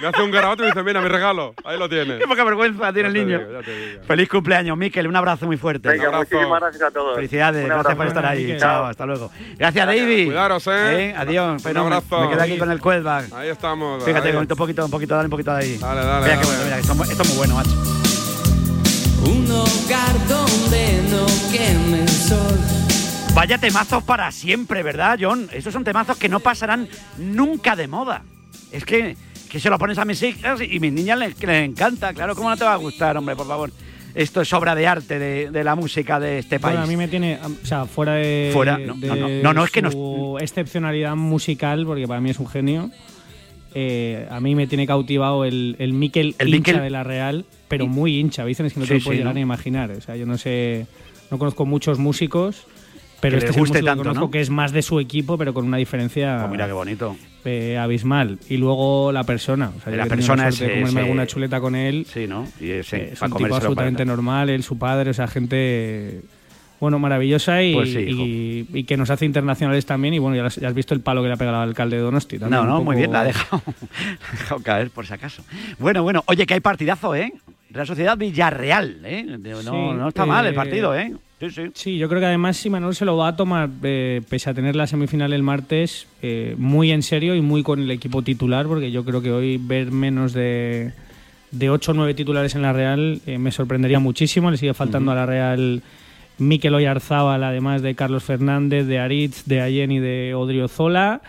S22: me hace un garabato y me dice, mira, mi regalo, ahí lo tienes.
S18: Qué poca vergüenza tiene el niño.
S22: digo, ya te digo.
S18: Feliz cumpleaños, Miquel. Un abrazo muy fuerte.
S20: Venga,
S22: abrazo.
S20: muchísimas gracias a todos.
S18: Felicidades, gracias por estar ahí. Chao, hasta luego. Gracias, David.
S22: Cuidaros, ¿eh?
S18: Adiós,
S22: Un abrazo.
S18: Me quedo aquí con el Quellback.
S22: Ahí estamos.
S18: Fíjate,
S22: ahí.
S18: un poquito, un poquito, dale un poquito de ahí.
S22: Dale, dale,
S18: Mira qué
S22: dale.
S18: bueno, mira, esto, esto es muy bueno, macho.
S19: Un hogar donde no queme el sol.
S18: Vaya temazos para siempre, ¿verdad, John? Estos son temazos que no pasarán nunca de moda. Es que, que se lo pones a mis hijas y mis niñas les, les encanta. Claro, ¿cómo no te va a gustar, hombre, por favor? Esto es obra de arte de, de la música de este país.
S23: Bueno, a mí me tiene, o sea, fuera de,
S18: Fuera, no,
S23: de
S18: no, no. No, no, es que no-
S23: su excepcionalidad musical, porque para mí es un genio. Eh, a mí me tiene cautivado el, el Mikel
S18: El
S23: hincha de la Real, pero muy hincha, dicen, es que no te
S18: Sí,
S23: lo puedes
S18: sí,
S23: llegar
S18: ¿no?
S23: a imaginar. O sea, yo no sé, no conozco muchos músicos, pero
S18: Que
S23: este
S18: les
S23: es
S18: guste
S23: músico que
S18: tanto,
S23: conozco
S18: ¿no?
S23: que es más de su equipo, pero con una diferencia
S18: Pues mira qué bonito.
S23: eh, abismal. Y luego la persona. O sea,
S18: La persona es,
S23: comerme
S18: eh,
S23: alguna chuleta con él.
S18: Sí, ¿no? Y ese,
S23: Eh, es un tipo absolutamente normal, él, su padre, o sea, gente bueno, maravillosa y,
S18: Pues sí,
S23: y- y que nos hace internacionales también. Y bueno, ya, has- ya has visto el palo que le ha pegado al alcalde de Donosti. también,
S18: No, no,
S23: poco-
S18: muy bien, la ha dejado, la ha dejado caer por si acaso. Bueno, bueno, oye, que hay partidazo, ¿eh? Real Sociedad Villarreal, ¿eh? No,
S23: Sí,
S18: no está mal el
S23: eh,
S18: partido, ¿eh? Sí, sí.
S23: Sí, yo creo que además si Manuel se lo va a tomar, eh, pese a tener la semifinal el martes, eh, muy en serio y muy con el equipo titular, porque yo creo que hoy ver menos de, de 8 o 9 titulares en la Real eh, me sorprendería muchísimo. Le sigue faltando a la Real Mikel Oyarzábal, además de Carlos Fernández, de Aritz, de Allen y de Odriozola.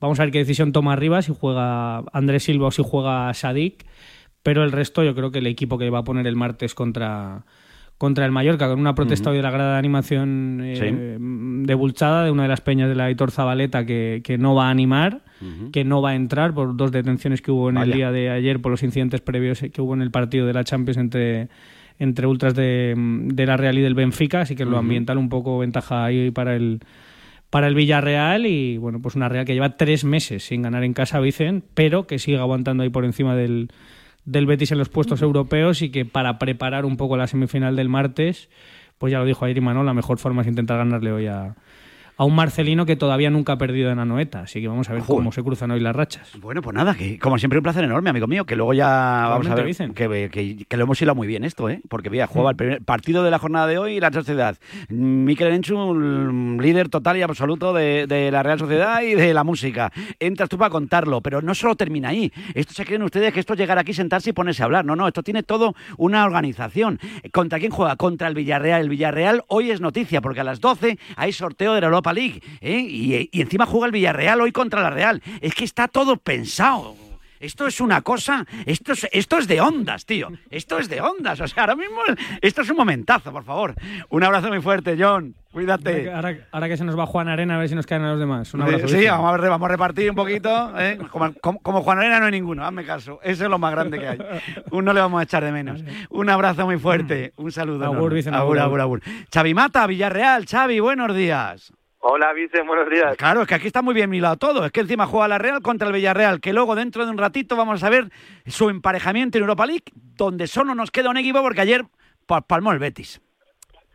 S23: Vamos a ver qué decisión toma arriba, si juega Andrés Silva o si juega Sadik. Pero el resto, yo creo que el equipo que va a poner el martes contra, contra el Mallorca, con una protesta hoy de la grada de animación eh,
S18: Sí.
S23: de Bulchada, de una de las peñas de la Aitor Zabaleta, que, que no va a animar, que no va a entrar por dos detenciones que hubo en el día de ayer, por los incidentes previos que hubo en el partido de la Champions entre entre ultras de, de la Real y del Benfica, así que lo ambiental un poco ventaja ahí para el para el Villarreal y bueno, pues una Real que lleva tres meses sin ganar en casa Vicen, pero que sigue aguantando ahí por encima del, del Betis en los puestos europeos y que para preparar un poco la semifinal del martes, pues ya lo dijo ayer Imanol, la mejor forma es intentar ganarle hoy a, a un Marcelino que todavía nunca ha perdido en Anoeta, así que vamos a ver cómo se cruzan hoy las rachas.
S18: Bueno, pues nada, que como siempre un placer enorme, amigo mío, que luego ya vamos a ver que, que- que lo hemos hilado muy bien esto, ¿eh? Porque mira, jugaba el primer partido de la jornada de hoy y la sociedad. Mikel Enchu, un líder total y absoluto de, de la Real Sociedad y de la música. Entras tú para contarlo, pero no solo termina ahí. Esto se creen ustedes que esto es llegar aquí, sentarse y ponerse a hablar. No, no, esto tiene todo una organización. ¿Contra quién juega? Contra el Villarreal. El Villarreal hoy es noticia porque a las 12 hay sorteo de la Europa League. ¿eh? Y, y encima juega el Villarreal hoy contra la Real. Es que está todo pensado. Esto es una cosa, esto es, esto es de ondas, tío. Esto es de ondas. O sea, ahora mismo esto es un momentazo, por favor. Un abrazo muy fuerte, John. Cuídate.
S23: Ahora, ahora que se nos va Juan Arena, a ver si nos quedan a los demás. Un abrazo.
S18: Sí, vamos a, ver, vamos a repartir un poquito. ¿eh? Como, como- como Juan Arena no hay ninguno, hazme caso. Eso es lo más grande que hay. Uno le vamos a echar de menos. Un abrazo muy fuerte. Un saludo.
S23: Agur,
S18: enorme.
S23: Vicen,
S18: agur,
S23: agur.
S18: agur, agur. Xavi Mata, Villarreal. Xavi, buenos días.
S20: Hola, Vicen, buenos días.
S18: Claro, es que aquí está muy bien milado todo. Es que encima juega la Real contra el Villarreal, que luego dentro de un ratito vamos a ver su emparejamiento en Europa League, donde solo nos queda un equipo porque ayer pa- palmó el Betis.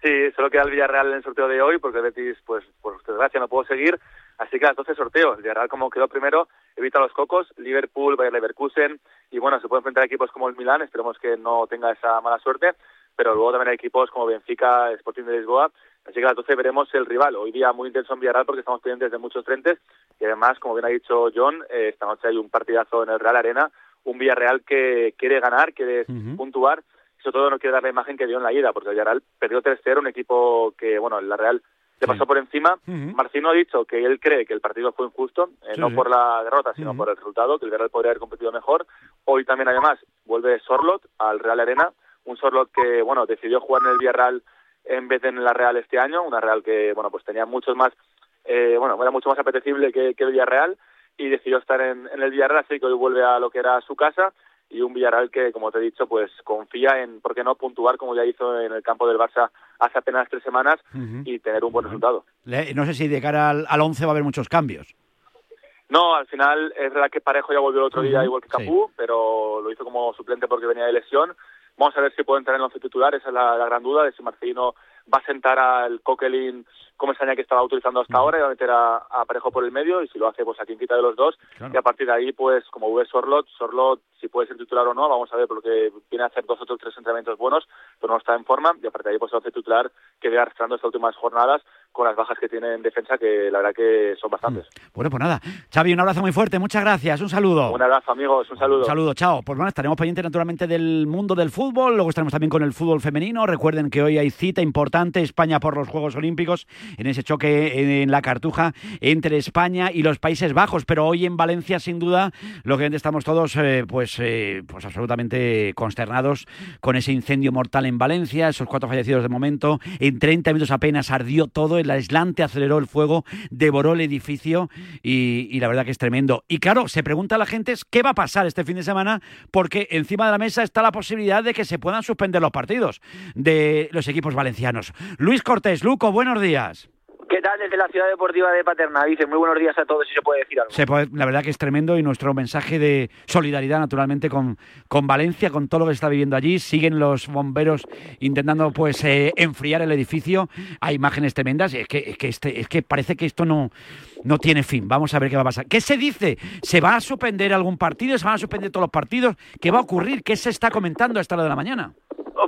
S20: Sí, solo queda el Villarreal en el sorteo de hoy, porque el Betis, pues, por desgracia, no puedo seguir. Así que a las 12 sorteos. El Villarreal, como quedó primero, evita los cocos. Liverpool, Bayer Leverkusen. Y bueno, se puede enfrentar a equipos como el Milán. Esperemos que no tenga esa mala suerte. Pero luego también hay equipos como Benfica, Sporting de Lisboa. Así que a las 12 veremos el rival. Hoy día muy intenso en Villarreal porque estamos pendientes de muchos frentes. Y además, como bien ha dicho John, eh, esta noche hay un partidazo en el Real Arena. Un Villarreal que quiere ganar, quiere puntuar
S24: sobre todo no quiere dar la imagen que dio en la ida, porque el Villarreal perdió 3-0, un equipo que, bueno, la Real se pasó por encima. Marcino ha dicho que él cree que el partido fue injusto, eh,
S18: Sí,
S24: no
S18: sí.
S24: por la derrota, sino por el resultado, que el Villarreal podría haber competido mejor. Hoy también, además, vuelve Sorlot al Real Arena, un Sorlot que, bueno, decidió jugar en el Villarreal en vez de en la Real este año, una Real que, bueno, pues tenía muchos más, eh, bueno, era mucho más apetecible que, que el Villarreal y decidió estar en, en el Villarreal, así que hoy vuelve a lo que era su casa y un Villarreal que, como te he dicho, pues confía en, ¿por qué no?, puntuar como ya hizo en el campo del Barça hace apenas tres semanas y tener un buen resultado.
S18: No sé si de cara al, al 11 va a haber muchos cambios.
S24: No, al final es verdad que Parejo ya volvió el otro día igual que Capú, pero lo hizo como suplente porque venía de lesión. Vamos a ver si puede entrar en el once titular, esa es la, la gran duda de si Marcelino va a sentar al Coquelin como ensaña que estaba utilizando hasta ahora y va a meter a, a Parejo por el medio y si lo hace pues a quien quita de los dos y a partir de ahí pues como ve Sorlot, Sorlot si puede ser titular o no, vamos a ver porque viene a hacer dos o tres entrenamientos buenos pero no está en forma y a partir de ahí pues el once titular que viene arrastrando estas últimas jornadas con las bajas que tiene en defensa que la verdad que son bastantes.
S18: Bueno, pues nada. Xavi, un abrazo muy fuerte, muchas gracias, un saludo.
S24: Un abrazo amigos, un saludo.
S18: Un saludo, chao. Pues bueno, estaremos pendientes naturalmente del mundo del fútbol, luego estaremos también con el fútbol femenino. Recuerden que hoy hay cita importante, España por los Juegos Olímpicos, en ese choque en la Cartuja entre España y los Países Bajos. Pero hoy en Valencia, sin duda, lógicamente estamos todos eh, pues, eh, pues absolutamente consternados con ese incendio mortal en Valencia, esos cuatro fallecidos de momento. En 30 minutos apenas ardió todo, el aislante aceleró el fuego, devoró el edificio y, y la verdad que es tremendo. Y claro, se pregunta a la gente qué va a pasar este fin de semana porque encima de la mesa está la posibilidad de que se puedan suspender los partidos de los equipos valencianos. Luis Cortés, Luco, buenos días.
S25: ¿Qué tal desde la ciudad deportiva de Paterna? Dice, muy buenos días a todos, si se puede decir algo.
S18: Se puede- la verdad que es tremendo y nuestro mensaje de solidaridad naturalmente con, con Valencia, con todo lo que está viviendo allí. Siguen los bomberos intentando pues eh, enfriar el edificio. Hay imágenes tremendas es que, es que, este, es que parece que esto no, no tiene fin. Vamos a ver qué va a pasar. ¿Qué se dice? ¿Se va a suspender algún partido? ¿Se van a suspender todos los partidos? ¿Qué va a ocurrir? ¿Qué se está comentando a esta hora de la mañana?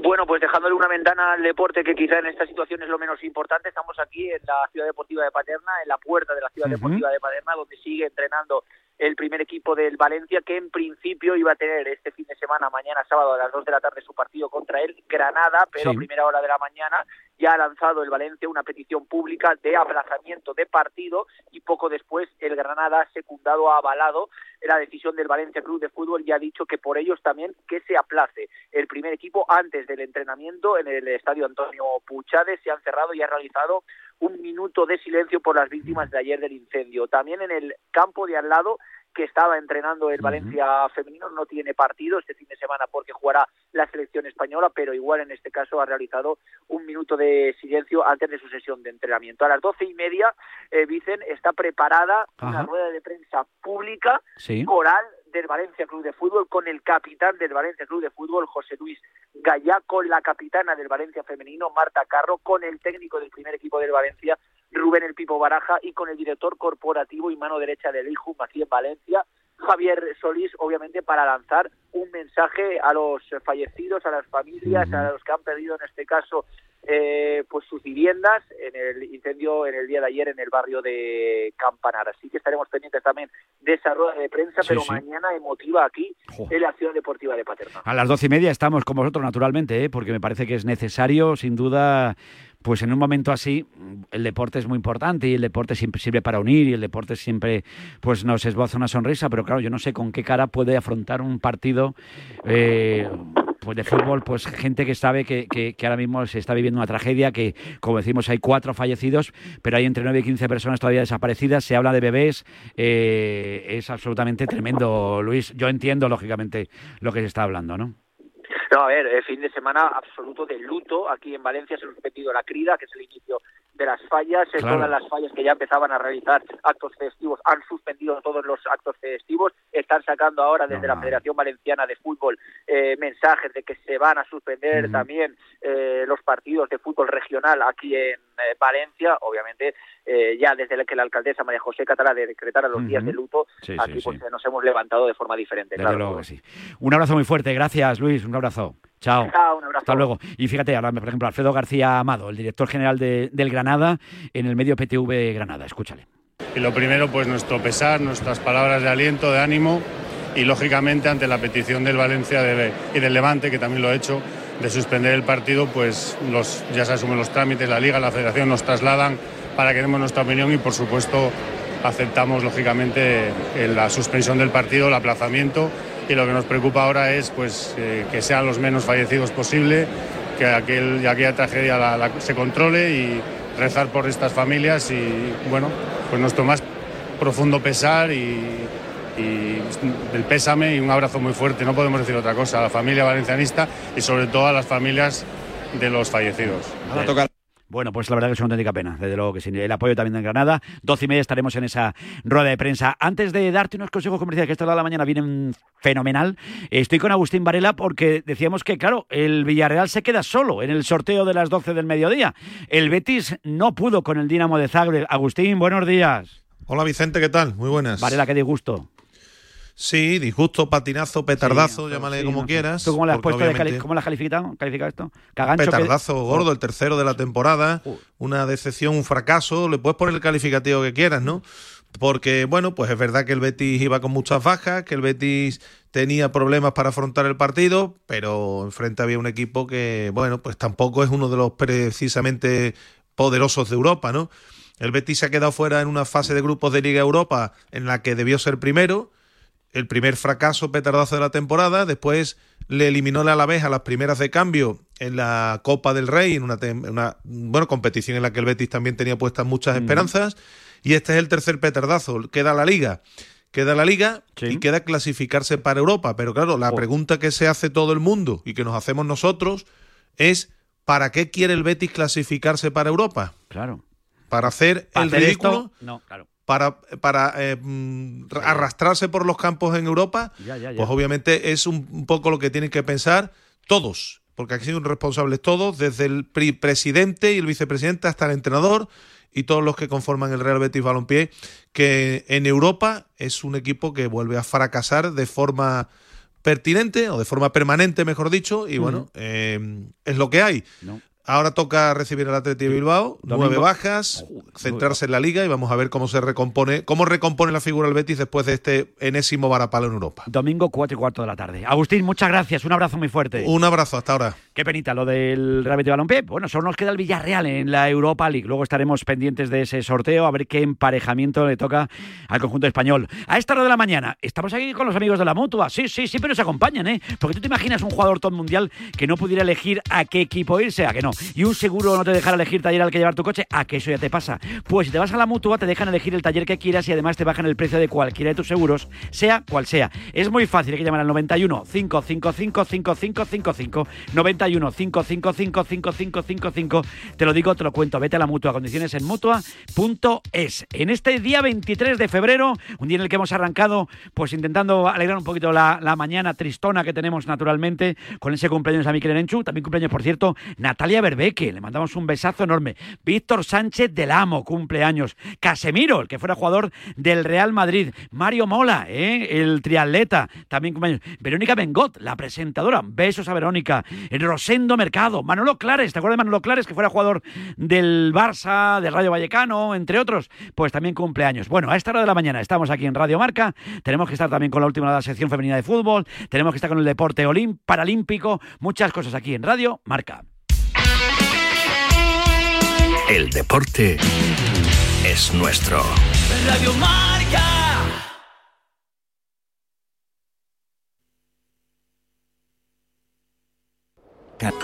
S25: Bueno, pues dejándole una ventana al deporte, que quizá en esta situación es lo menos importante, estamos aquí en la Ciudad Deportiva de Paterna, en la puerta de la Ciudad. Deportiva de Paterna, donde sigue entrenando el primer equipo del Valencia, que en principio iba a tener este fin de semana, mañana sábado a las 2 de la tarde, su partido contra el Granada, pero
S26: Sí.
S25: a primera hora de la mañana ya ha lanzado el Valencia una petición pública de aplazamiento de partido y poco después el Granada secundado, ha avalado la decisión del Valencia Club de Fútbol y ha dicho que por ellos también que se aplace el primer equipo antes del entrenamiento en el estadio Antonio Puchades. Se han cerrado y ha realizado un minuto de silencio por las víctimas de ayer del incendio. También en el campo de al lado que estaba entrenando el Valencia femenino no tiene partido este fin de semana porque jugará la selección española, pero igual en este caso ha realizado un minuto de silencio antes de su sesión de entrenamiento. A las doce y media, eh, Vicen, está preparada una rueda de prensa pública
S18: Sí.
S25: coral del Valencia Club de Fútbol con el capitán del Valencia Club de Fútbol, José Luis Gallá, con la capitana del Valencia femenino, Marta Carro, con el técnico del primer equipo del Valencia, Rubén El Pipo Baraja, y con el director corporativo y mano derecha del IJU, Macías Valencia, Javier Solís, obviamente para lanzar un mensaje a los fallecidos, a las familias, a los que han perdido en este caso eh, pues sus viviendas en el incendio en el día de ayer en el barrio de Campanar. Así que estaremos pendientes también de esa rueda de prensa,
S18: Sí,
S25: pero
S18: sí.
S25: mañana emotiva aquí en la Ciudad Deportiva de Paterna.
S18: A las doce y media estamos con vosotros, naturalmente, ¿eh? porque me parece que es necesario, sin duda, pues en un momento así, el deporte es muy importante y el deporte siempre sirve para unir y el deporte siempre pues nos esboza una sonrisa, pero claro, yo no sé con qué cara puede afrontar un partido eh, pues de fútbol, pues gente que sabe que, que- que ahora mismo se está viviendo una tragedia, que como decimos hay cuatro fallecidos, pero hay entre 9 y 15 personas todavía desaparecidas, se habla de bebés, eh, es absolutamente tremendo, Luis. Yo entiendo, lógicamente, lo que se está hablando, ¿no?
S25: No, a ver, eh, fin de semana absoluto de luto. Aquí en Valencia se ha suspendido la crida, que es el inicio de las fallas. Eh,
S18: Claro.
S25: Todas las fallas que ya empezaban a realizar actos festivos han suspendido todos los actos festivos. Están sacando ahora desde la Federación Valenciana de Fútbol eh, mensajes de que se van a suspender también eh, los partidos de fútbol regional aquí en eh, Valencia. Obviamente, eh, ya desde que la alcaldesa María José Catalá decretara los días de luto,
S18: Sí, sí,
S25: aquí pues
S18: sí.
S25: eh, nos hemos levantado de forma diferente.
S18: Desde
S25: claro.
S18: luego que sí. Un abrazo muy fuerte, gracias Luis, un abrazo. Chao.
S25: Chao, un abrazo.
S18: Hasta luego. Y fíjate, ahora, por ejemplo, Alfredo García Amado, el director general de- del Granada, en el medio PTV Granada. Escúchale.
S27: Y lo primero, pues nuestro pesar, nuestras palabras de aliento, de ánimo y lógicamente ante la petición del Valencia de- y del Levante, que también lo ha hecho, de suspender el partido, pues los, ya se asumen los trámites, la liga, la federación nos trasladan para que demos nuestra opinión y por supuesto aceptamos lógicamente la suspensión del partido, el aplazamiento. Y lo que nos preocupa ahora es pues eh, que sean los menos fallecidos posible, que aquel, aquella tragedia se controle y rezar por estas familias y bueno, pues nuestro más profundo pesar y, y el pésame y un abrazo muy fuerte, no podemos decir otra cosa, a la familia valencianista y sobre todo a las familias de los fallecidos.
S18: Bueno, pues la verdad que es una auténtica pena, desde luego que sí. El apoyo también de Granada. Doce y media estaremos en esa rueda de prensa. Antes de darte unos consejos comerciales que esta hora de la mañana vienen fenomenal, estoy con Agustín Varela porque decíamos que, claro, el Villarreal se queda solo en el sorteo de las 12 del mediodía. El Betis no pudo con el Dinamo de Zagreb. Agustín, buenos días.
S28: Hola Vicente, ¿qué tal? Muy buenas.
S18: Varela, qué disgusto.
S28: Sí, disgusto, patinazo, petardazo,
S18: Sí,
S28: llámale
S18: sí,
S28: como
S18: no
S28: quieras.
S18: ¿Tú cómo le has
S28: porque
S18: puesto de
S28: obviamente-
S18: cali- ¿Cómo le has calificado, calificado esto? Cagancho
S28: Petardazo gordo, el tercero de la temporada, una decepción, un fracaso, le puedes poner el calificativo que quieras, ¿no? Porque, bueno, pues es verdad que el Betis iba con muchas bajas, que el Betis tenía problemas para afrontar el partido, pero enfrente había un equipo que, bueno, pues tampoco es uno de los precisamente poderosos de Europa, ¿no? El Betis se ha quedado fuera en una fase de grupos de Liga Europa en la que debió ser primero, el primer fracaso petardazo de la temporada, después le eliminó el Alavés a las primeras de cambio en la Copa del Rey, en una, una bueno, competición en la que el Betis también tenía puestas muchas esperanzas, y este es el tercer petardazo, queda la Liga. Queda la Liga y queda clasificarse para Europa, pero claro, la pregunta que se hace todo el mundo y que nos hacemos nosotros es ¿para qué quiere el Betis clasificarse para Europa?
S18: Claro.
S28: Para hacer
S18: Para
S28: el
S18: hacer
S28: ridículo
S18: esto, no, claro.
S28: Para, para eh, mm, arrastrarse por los campos en Europa,
S18: Ya, ya, ya.
S28: pues obviamente es un, un poco lo que tienen que pensar todos, porque aquí son responsables todos, desde el presidente y el vicepresidente hasta el entrenador y todos los que conforman el Real Betis Balompié, que en Europa es un equipo que vuelve a fracasar de forma pertinente o de forma permanente, mejor dicho, y bueno, eh, es lo que hay.
S18: No.
S28: Ahora toca recibir al Atleti de Bilbao,
S18: Domingo.
S28: nueve bajas, centrarse en la liga y vamos a ver cómo se recompone, cómo recompone la figura del Betis después de este enésimo varapalo en Europa.
S18: Domingo 4 y cuarto de la tarde. Agustín, muchas gracias. Un abrazo muy fuerte.
S28: Un abrazo, hasta ahora.
S18: Qué penita lo del Real Betis Balompié. Bueno, solo nos queda el Villarreal en la Europa League. Luego estaremos pendientes de ese sorteo a ver qué emparejamiento le toca al conjunto español. A esta hora de la mañana estamos aquí con los amigos de la Mutua. Sí, sí, siempre nos acompañan, ¿eh? Porque tú te imaginas un jugador top mundial que no pudiera elegir a qué equipo irse, a que no. Y un seguro no te dejara elegir taller al que llevar tu coche, a que eso ya te pasa. Pues si te vas a la Mutua te dejan elegir el taller que quieras y además te bajan el precio de cualquiera de tus seguros, sea cual sea. Es muy fácil, hay que llamar al 91 555 5555 91 555 5555 Te lo digo, te lo cuento. Vete a la Mutua, condiciones en Mutua.es. En este día 23 de febrero, un día en el que hemos arrancado pues intentando alegrar un poquito la, la mañana tristona que tenemos naturalmente con ese cumpleaños a Miquel Enchu. También cumpleaños, por cierto, Natalia Berbeque. Le mandamos un besazo enorme. Víctor Sánchez del Amo, cumpleaños. Casemiro, el que fuera jugador del Real Madrid. Mario Mola, ¿eh? el triatleta, también cumpleaños. Verónica Bengot, la presentadora. Besos a Verónica. Rosendo Mercado. Manolo Clares, ¿te acuerdas de Manolo Clares, que fuera jugador del Barça, del Rayo Vallecano, entre otros? Pues también cumpleaños. Bueno, a esta hora de la mañana estamos aquí en Radio Marca. Tenemos que estar también con la última de la sección femenina de fútbol. Tenemos que estar con el deporte paralímpico. Muchas cosas aquí en Radio Marca.
S14: El deporte es nuestro.
S19: Radio Marca.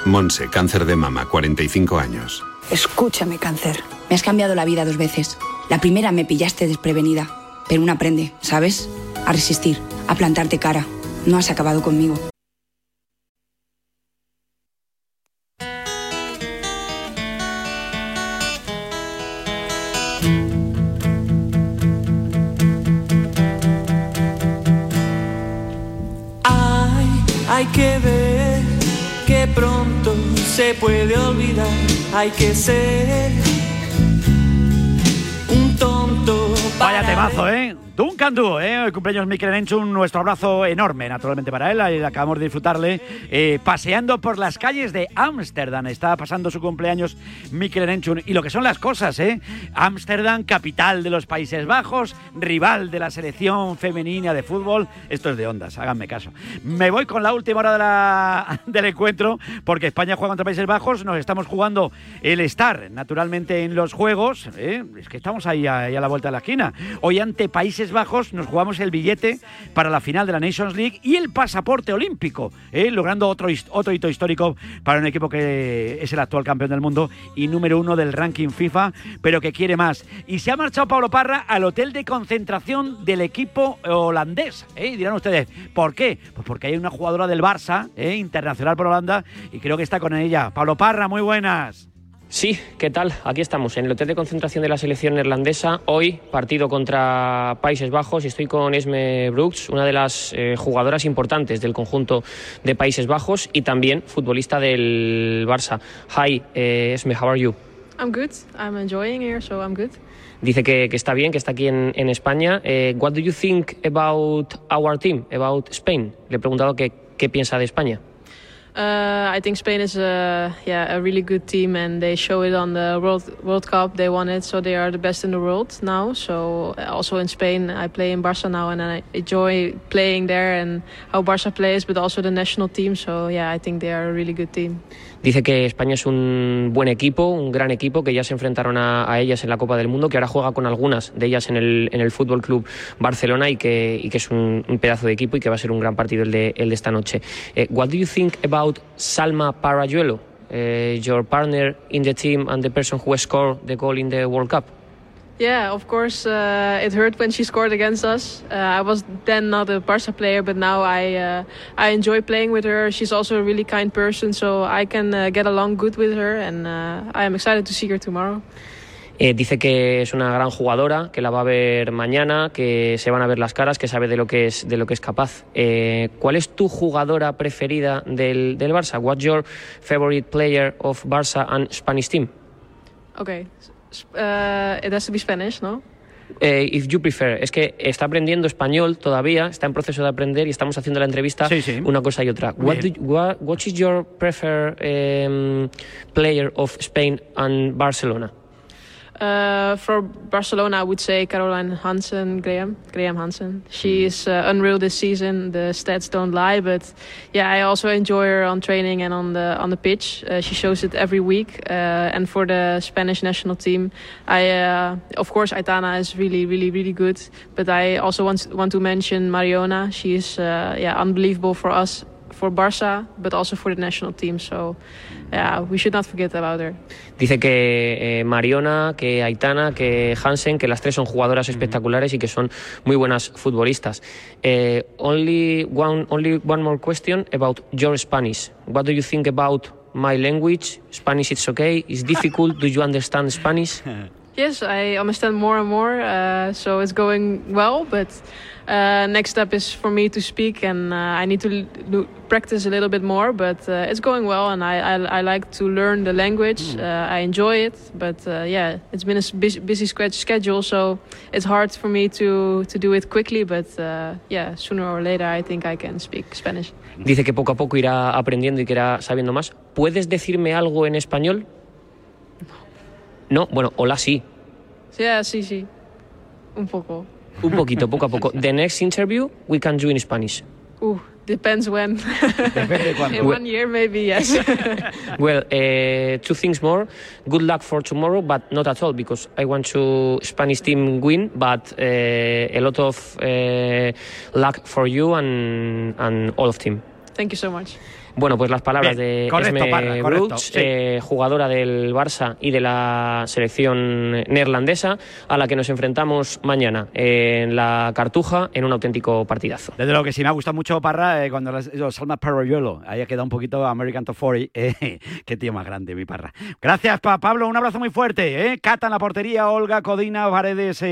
S29: Monse, cáncer de mama, 45 años.
S30: Escúchame, cáncer. Me has cambiado la vida dos veces. La primera me pillaste desprevenida, pero uno aprende, ¿sabes? A resistir, a plantarte cara. No has acabado conmigo.
S19: Se puede olvidar. Hay que ser un tonto.
S18: Vaya temazo, ¿eh? Duncan Du, ¿eh? el cumpleaños Mikel Enchun, nuestro abrazo enorme, naturalmente para él, acabamos de disfrutarle, eh, paseando por las calles de Ámsterdam, está pasando su cumpleaños Mikel Enchun, y lo que son las cosas, ¿eh? Ámsterdam, capital de los Países Bajos, rival de la selección femenina de fútbol, esto es de ondas, háganme caso. Me voy con la última hora del encuentro, porque España juega contra Países Bajos, nos estamos jugando el estar, naturalmente, en los Juegos, ¿eh? es que estamos ahí ahí a la vuelta de la esquina, hoy ante Países Bajos nos jugamos el billete para la final de la Nations League y el pasaporte olímpico, ¿eh? logrando otro, otro hito histórico para un equipo que es el actual campeón del mundo y número uno del ranking FIFA, pero que quiere más. Y se ha marchado Pablo Parra al hotel de concentración del equipo holandés. ¿eh? Y dirán ustedes, ¿por qué? Pues porque hay una jugadora del Barça, ¿eh? internacional por Holanda, y creo que está con ella. Pablo Parra, muy buenas.
S31: Sí, ¿qué tal? Aquí estamos, en el hotel de concentración de la selección neerlandesa. Hoy, partido contra Países Bajos, y estoy con Esme Brooks, una de las eh, jugadoras importantes del conjunto de Países Bajos y también futbolista del Barça. Hi, eh, Esme, how are you?
S32: I'm good. I'm enjoying here, so I'm good.
S31: Dice que, que está bien, que está aquí en, en España. Eh, what do you think about our team, about Spain? Le he preguntado qué, qué piensa de España.
S32: Uh, I think Spain is a yeah a really good team, and they show it on the World World Cup. They won it, so they are the best in the world now. So uh, also in Spain, I play in Barca now, and I enjoy playing there and how Barca plays, but also the national team. So yeah, I think they are a really good team.
S31: Dice que España es un buen equipo, un gran equipo, que ya se enfrentaron a, ellas en la Copa del Mundo, que ahora juega con algunas de ellas en el, en el Fútbol Club Barcelona y que, y que es un, un pedazo de equipo y que va a ser un gran partido el de, el de esta noche. Eh, what do you think about Salma Parayuelo, eh, your partner in the team and the person who scored the goal in the World Cup?
S32: Yeah, of course, uh, it hurt when she scored against us. Uh, I was then not a Barca player, but now I uh, I enjoy playing with her. She's also a really kind person, so I can uh, get along good with her, and uh, I am excited to see her tomorrow.
S31: Eh, dice que es una gran jugadora, que la va a ver mañana, que se van a ver las caras, que sabe de lo que es, de lo que es capaz. Eh, ¿Cuál es tu jugadora preferida del, del Barça? What's your favorite player of Barça and Spanish team?
S32: Okay, uh, it has to be Spanish, no?
S31: Eh, if you prefer, es que está aprendiendo español todavía, está en proceso de aprender y estamos haciendo la entrevista una cosa y otra. What, do you- what, what is your preferred um, player of Spain and Barcelona?
S32: Uh, for Barcelona, I would say Caroline Hansen, Graham, Graham Hansen. She is uh, unreal this season. The stats don't lie, but yeah, I also enjoy her on training and on the on the pitch. Uh, she shows it every week. Uh, and for the Spanish national team, I uh, of course Aitana is really, really, really good. But I also want want to mention Mariona. She is uh, yeah unbelievable for us. For Barca, but also for the national team. So, yeah, we should not forget about her.
S31: Dice que eh, Mariona, que Aitana, que Hansen, que las tres son jugadoras espectaculares y que son muy buenas futbolistas. Eh, only, one, only one more question about your Spanish. What do you think about my language? Spanish it's okay? It's difficult? do you understand Spanish?
S32: Yes, I understand more and more, uh, so it's going well. But uh, next step is for me to speak, and uh, I need to l- do, practice a little bit more. But uh, it's going well, and I, I, I like to learn the language. Uh, I enjoy it, but uh, yeah, it's been a busy, busy schedule, so it's hard for me to to do it quickly. But uh, yeah, sooner or later, I think I can speak Spanish.
S31: Dice que poco a poco irá aprendiendo y que irá sabiendo más. ¿Puedes decirme algo en español? No, bueno, hola sí.
S32: Yeah, sí, sí, un poco.
S31: Un poquito, poco a poco. The next interview we can do in Spanish.
S32: Uh, depends when.
S31: cuándo.
S32: In one year, maybe yes.
S31: Well, uh, two things more. Good luck for tomorrow, but not at all because I want to Spanish team win. But uh, a lot of uh, luck for you and and all of team.
S32: Thank you so much.
S31: Bueno, pues las palabras
S18: Bien,
S31: de
S18: correcto,
S31: Esme
S18: Parra, correcto,
S31: Brooks,
S18: sí.
S31: eh, jugadora del Barça y de la selección neerlandesa, a la que nos enfrentamos mañana en la Cartuja en un auténtico partidazo.
S18: Desde luego que sí, me ha gustado mucho Parra eh, cuando las, los Salma Parayuelo. Ahí ha quedado un poquito American Top 40. Eh, qué tío más grande, mi Parra. Gracias, pa- Pablo. Un abrazo muy fuerte. Eh. Cata en la portería, Olga, Codina, Paredes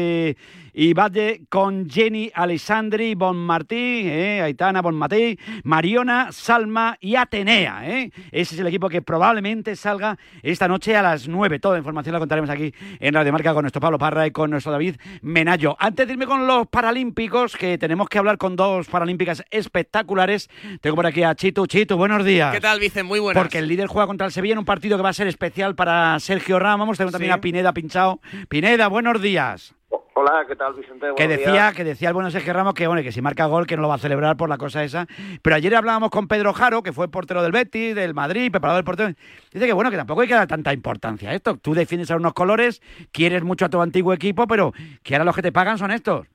S18: y Valle con Jenny, Alessandri, Bon Martí, eh, Aitana, Bon Matí, Mariona, Salma y y Atenea. ¿eh? Ese es el equipo que probablemente salga esta noche a las 9. Toda la información la contaremos aquí en Radio Marca con nuestro Pablo Parra y con nuestro David Menayo. Antes de irme con los Paralímpicos, que tenemos que hablar con dos Paralímpicas espectaculares, tengo por aquí a Chito. Chito, buenos días.
S2: ¿Qué tal, Vicen? Muy buenas.
S18: Porque el líder juega contra el Sevilla en un partido que va a ser especial para Sergio Ramos. Tengo también
S2: Sí.
S18: a Pineda pinchado. Pineda, buenos días.
S33: Hola, ¿qué tal, Vicente?
S18: Que decía,
S33: días.
S18: que decía el bueno Sergio Ramos que bueno, que si marca gol que no lo va a celebrar por la cosa esa. Pero ayer hablábamos con Pedro Jaro, que fue portero del Betis, del Madrid, preparador del portero. Dice que bueno, que tampoco hay que dar tanta importancia a esto. Tú defiendes a unos colores, quieres mucho a tu antiguo equipo, pero que ahora los que te pagan son estos.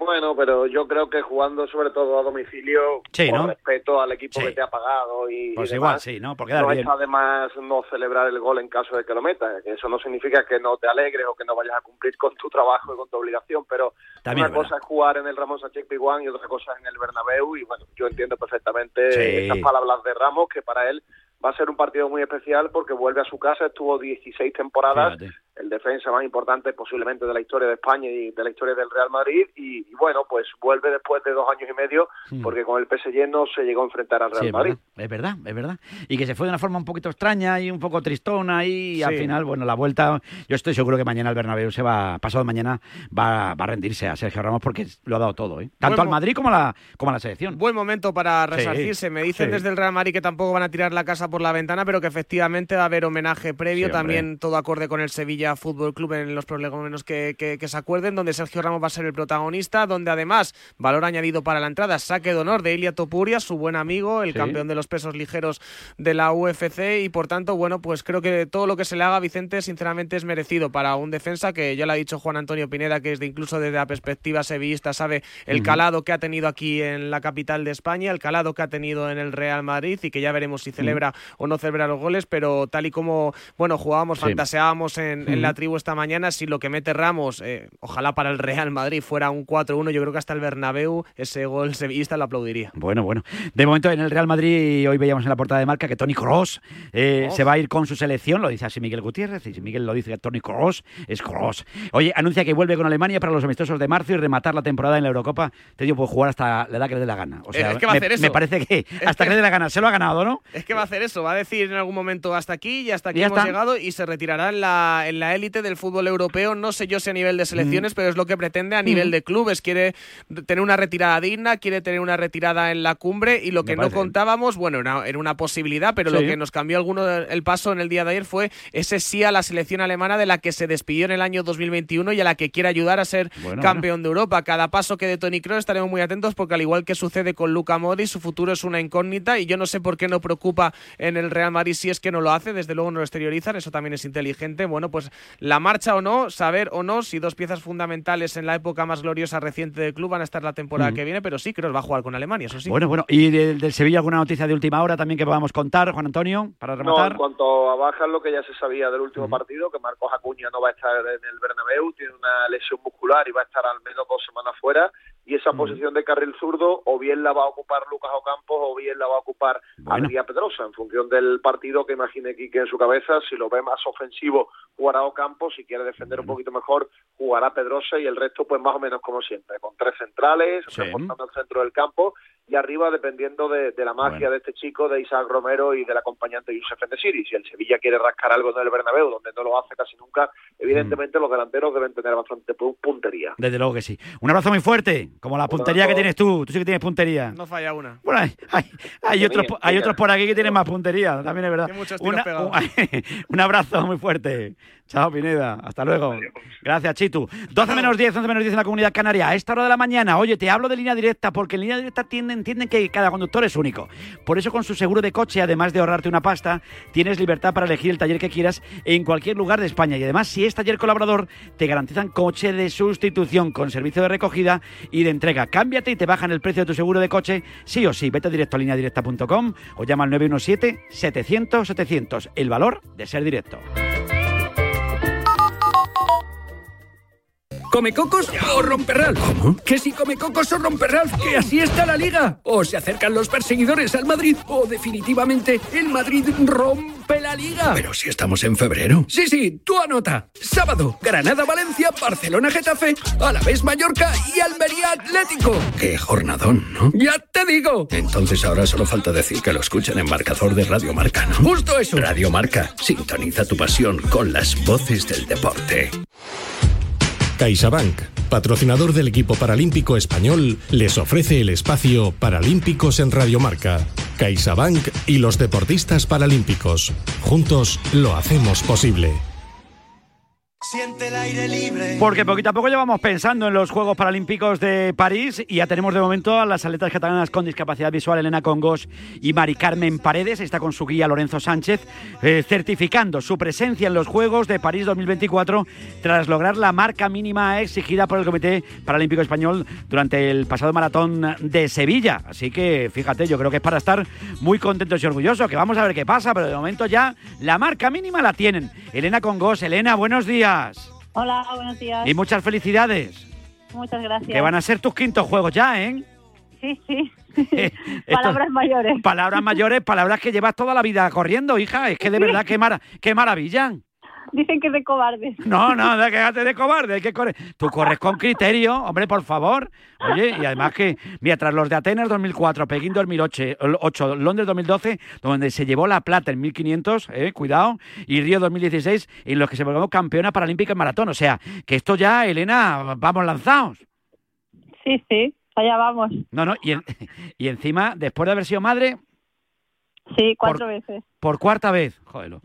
S33: Bueno, pero yo creo que jugando sobre todo a domicilio,
S18: Sí, ¿no?
S33: respeto al equipo
S18: Sí.
S33: que te ha pagado y,
S18: Pues
S33: y
S18: igual,
S33: demás,
S18: sí, ¿no? Por quedar
S33: no
S18: bien.
S33: está además no celebrar el gol en caso de que lo metas. Eso no significa que no te alegres o que no vayas a cumplir con tu trabajo y con tu obligación, pero
S18: También
S33: una
S18: es
S33: cosa es jugar en el Ramón Sánchez Pizjuán y otra cosa es en el Bernabéu y bueno, yo entiendo perfectamente
S18: Sí.
S33: esas palabras de Ramos que para él va a ser un partido muy especial porque vuelve a su casa, estuvo 16 temporadas,
S18: Fíjate.
S33: El defensa más importante posiblemente de la historia de España y de la historia del Real Madrid y, y bueno, pues vuelve después de dos años y medio
S18: Mm.
S33: porque con el PSG no se llegó a enfrentar al Real
S18: Sí, es
S33: Madrid.
S18: verdad, es verdad, es verdad. Y que se fue de una forma un poquito extraña y un poco tristona y al final, bueno, la vuelta, yo estoy seguro que mañana el Bernabéu se va, pasado mañana va, va a rendirse a Sergio Ramos porque lo ha dado todo, ¿eh? Tanto
S2: Buen
S18: al Madrid como a la, como a la selección.
S2: Buen momento para
S18: Sí,
S2: resarcirse. Me dicen
S18: sí.
S2: desde el Real Madrid que tampoco van a tirar la casa por la ventana, pero que efectivamente va a haber homenaje previo, también todo acorde con el Sevilla Fútbol Club en los prolegómenos que, que- que se acuerden, donde Sergio Ramos va a ser el protagonista, donde además, valor añadido para la entrada, saque de honor de Ilia Topuria, su buen amigo, el
S18: Sí.
S2: campeón de los pesos ligeros de la UFC, y por tanto, bueno, pues creo que todo lo que se le haga a Vicente, sinceramente, es merecido para un defensa que ya lo ha dicho Juan Antonio Pineda, que es de incluso desde la perspectiva sevillista, sabe el calado que ha tenido aquí en la capital de España, el calado que ha tenido en el Real Madrid y que ya veremos si celebra o no celebra los goles, pero tal y como bueno jugábamos,
S18: Sí.
S2: fantaseábamos en, en la tribu esta mañana, si lo que mete Ramos, eh, ojalá para el Real Madrid fuera un 4-1, yo creo que hasta el Bernabéu ese gol sevillista lo aplaudiría.
S18: Bueno, bueno. De momento en el Real Madrid, hoy veíamos en la portada de marca que Tony Kroos eh, se va a ir con su selección, lo dice así Miguel Gutiérrez, y si Miguel lo dice Tony Kroos, es Kroos. Oye, anuncia que vuelve con Alemania para los amistosos de marzo y rematar la temporada en la Eurocopa. Te digo, puede jugar hasta la edad que le dé la gana. O sea,
S2: Es que va a
S18: me,
S2: hacer eso.
S18: me parece que hasta que le dé la gana. Se lo ha ganado, ¿no?
S2: Es que va a hacer eso, va a decir en algún momento hasta aquí y hasta aquí
S18: Ya
S2: hemos
S18: está.
S2: llegado y se retirará en la en la élite del fútbol europeo. No sé yo si a nivel de selecciones, pero es lo que pretende a nivel
S18: Mm.
S2: de clubes. Quiere tener una retirada digna, quiere tener una retirada en la cumbre y lo que no contábamos, bueno, era, era una posibilidad, pero lo que nos cambió alguno el paso en el día de ayer fue ese sí a la selección alemana de la que se despidió en el año 2021 y a la que quiere ayudar a ser
S18: Bueno,
S2: campeón de Europa. Cada paso que de Tony Kroos estaremos muy atentos porque al igual que sucede con Luca Modric, su futuro es una incógnita y yo no sé por qué no preocupa en el Real Madrid si es que no lo hace, desde luego no lo exteriorizan, eso también es inteligente. Bueno, pues la marcha o no, saber o no si dos piezas fundamentales en la época más gloriosa reciente del club van a estar la temporada
S18: Mm.
S2: que viene, pero sí Kroos va a jugar con Alemania, eso sí.
S18: Bueno, bueno. ¿Y del, del Sevilla alguna noticia de última hora también que podamos contar, Juan Antonio, para
S33: No,
S18: rematar?
S33: en cuanto a bajas, lo que ya se sabía del último partido, que Marcos Acuña no va a estar en el Bernabéu, tiene una lesión muscular y va a estar al menos dos semanas fuera, y esa posición de carril zurdo o bien la va a ocupar Lucas Ocampos o bien la va a ocupar
S18: Bueno.
S33: Adrián Pedrosa, en función del partido que imagine Quique en su cabeza, si lo ve más ofensivo jugará Ocampos, si quiere defender un poquito mejor jugará Pedrosa y el resto pues más o menos como siempre, con tres centrales,
S18: Sí.
S33: reforzando el centro del campo y arriba dependiendo de, de la magia
S18: Bueno.
S33: de este chico, de Isaac Romero y del acompañante Yusef Endesiri. Si el Sevilla quiere rascar algo en el Bernabéu, donde no lo hace casi nunca, evidentemente
S18: Mm.
S33: los delanteros deben tener bastante pu- puntería.
S18: Desde luego que sí. Un abrazo muy fuerte, como la puntería que tienes tú. Tú sí que tienes puntería.
S2: No falla una.
S18: Bueno, hay, hay, hay otros, hay otros por aquí que tienen más puntería, también es verdad.
S2: Hay muchos tiros
S18: Una-
S2: pegados.
S18: un, un abrazo muy fuerte. Chao, Pineda. Hasta luego. Gracias, Chitu. 12 menos 10, 11 menos 10 en la comunidad canaria. A esta hora de la mañana, oye, te hablo de línea directa, porque en línea directa tienden, entienden que cada conductor es único. Por eso, con su seguro de coche, además de ahorrarte una pasta, tienes libertad para elegir el taller que quieras en cualquier lugar de España. Y además, si es taller colaborador, te garantizan coche de sustitución con servicio de recogida y de entrega. Cámbiate y te bajan el precio de tu seguro de coche, sí o sí. Vete directo a lineadirecta.com o llama al 917-700-700. El valor de ser directo.
S17: ¿Come cocos o romperral? ¿Cómo? Que si come cocos o romperral, que así está la liga. O se acercan los perseguidores al Madrid, o definitivamente el Madrid rompe la liga.
S14: Pero si estamos en febrero.
S17: Sí, sí, tú anota. Sábado, Granada-Valencia, Barcelona-Getafe, Alavés Mallorca y Almería Atlético.
S14: Qué jornadón, ¿no?
S17: ¡Ya te digo!
S14: Entonces ahora solo falta decir que lo escuchan en marcador de Radio Marca, ¿no?
S17: Justo eso.
S14: Radio Marca, sintoniza tu pasión con las voces del deporte.
S34: CaixaBank, patrocinador del equipo paralímpico español, les ofrece el espacio Paralímpicos en Radio Marca. CaixaBank y los deportistas paralímpicos. Juntos lo hacemos posible.
S35: Siente el aire libre.
S18: Porque poquito a poco llevamos pensando en los Juegos Paralímpicos de París y ya tenemos de momento a las atletas catalanas con discapacidad visual Elena Congos y Mari Carmen Paredes, está con su guía Lorenzo Sánchez, eh, certificando su presencia en los Juegos de París 2024 tras lograr la marca mínima exigida por el Comité Paralímpico Español durante el pasado maratón de Sevilla. Así que fíjate, yo creo que es para estar muy contentos y orgullosos, que vamos a ver qué pasa, pero de momento ya la marca mínima la tienen. Elena Congos, Elena, buenos días.
S36: Hola, buenos días.
S18: Y muchas felicidades.
S36: Muchas gracias.
S18: Que van a ser tus quintos juegos ya, ¿eh?
S36: Sí, sí. palabras mayores.
S18: Palabras mayores, palabras que llevas toda la vida corriendo, hija. Es que de verdad, qué, mara, qué maravilla.
S36: Dicen que es de cobarde.
S18: No, no, quédate de cobarde, hay que correr. Tú corres con criterio, hombre, por favor. Oye, y además que, mira, tras los de Atenas 2004, Pekín 2008, Londres 2012, donde se llevó la plata en 1500, eh, cuidado, y Río 2016, en los que se volvió campeona paralímpica en maratón. O sea, que esto ya, Elena, vamos lanzados.
S36: Sí, sí, allá vamos.
S18: No, no, y, y encima, después de haber sido madre,
S36: Sí, cuatro veces.
S18: Por cuarta vez. Joder, lo,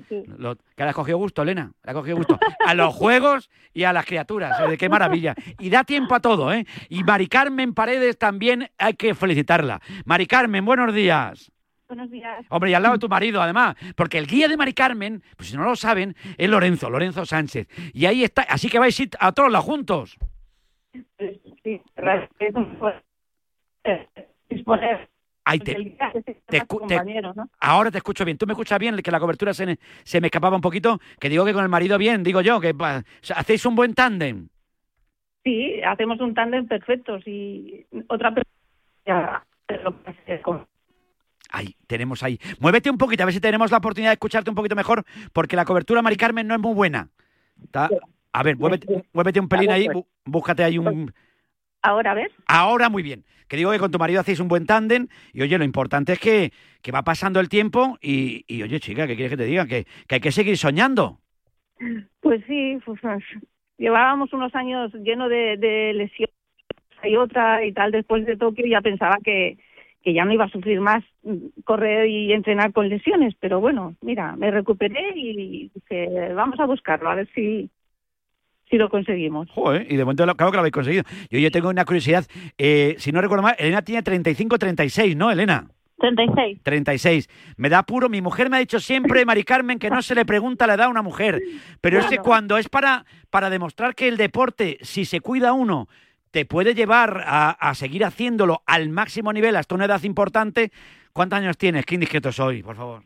S18: que le ha cogido gusto, Elena. Le ha cogido gusto. A los juegos y a las criaturas. ¿eh? qué maravilla. Y da tiempo a todo, ¿eh? Y Mari Carmen Paredes también hay que felicitarla. Mari Carmen, buenos días.
S36: Buenos días.
S18: Hombre, y al lado de tu marido, además. Porque el guía de Mari Carmen, pues si no lo saben, es Lorenzo, Lorenzo Sánchez. Y ahí está. Así que vais a todos los juntos.
S36: Sí, disponer
S18: Ahí te, Ahora te escucho bien. ¿Tú me escuchas bien? Que la cobertura se me, se me escapaba un poquito. Que digo que con el marido bien, digo yo, que hacéis un buen tándem.
S36: Sí, hacemos un tándem perfecto. Si otra persona
S18: Ahí, tenemos ahí. Muévete un poquito, a ver si tenemos la oportunidad de escucharte un poquito mejor, porque la cobertura, Mari Carmen, no es muy buena. A ver, muévete, muévete un pelín ahí, búscate ahí un...
S36: Ahora, ¿ves?
S18: Ahora muy bien. Que digo que con tu marido hacéis un buen tándem y oye, lo importante es que, que va pasando el tiempo y, y, oye, chica, ¿qué quieres que te diga? Que, que hay que seguir soñando.
S36: Pues sí, pues, llevábamos unos años llenos de, de lesiones y otra y tal después de Tokio ya pensaba que, que ya no iba a sufrir más correr y entrenar con lesiones, pero bueno, mira, me recuperé y dije, vamos a buscarlo, a ver si, si lo conseguimos.
S18: Joder, y de momento claro que lo habéis conseguido. Yo, yo tengo una curiosidad, eh, si no recuerdo mal, Elena tiene 35-36, ¿no, Elena?
S36: 36.
S18: 36. Me da apuro. Mi mujer me ha dicho siempre, Mari Carmen, que no se le pregunta la edad a una mujer. Pero es que cuando es para, para demostrar que el deporte, si se cuida uno, te puede llevar a, a, seguir haciéndolo al máximo nivel hasta una edad importante, ¿cuántos años tienes? Qué indiscreto soy, por favor.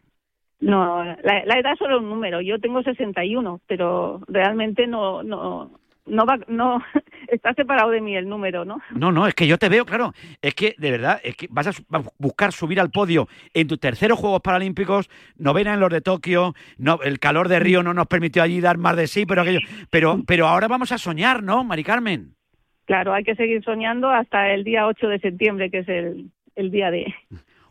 S36: No, la, la, edad es solo un número. Yo tengo 61, pero realmente no, no, no va, no está separado de mí el número, ¿no?
S18: No, no, es que yo te veo, claro, es que de verdad, es que vas a buscar subir al podio en tus terceros Juegos Paralímpicos, novena en los de Tokio, no, el calor de Río no nos permitió allí dar más de sí, pero aquello, pero, pero ahora vamos a soñar, ¿no, Mari Carmen?
S36: Claro, hay que seguir soñando hasta el día 8 de septiembre, que es el, el día de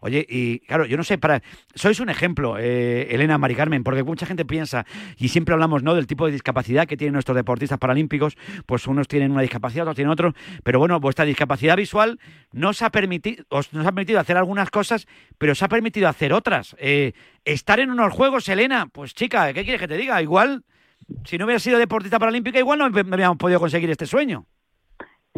S18: Oye, y claro, yo no sé, para sois un ejemplo, eh, Elena, Mari Carmen, porque mucha gente piensa, y siempre hablamos ¿no? del tipo de discapacidad que tienen nuestros deportistas paralímpicos, pues unos tienen una discapacidad, otros tienen otro, pero bueno, vuestra discapacidad visual nos ha permitido, os, nos ha permitido hacer algunas cosas, pero os ha permitido hacer otras. Eh, estar en unos juegos, Elena, pues chica, ¿qué quieres que te diga? Igual, si no hubiera sido deportista paralímpica, igual no habíamos podido conseguir este sueño.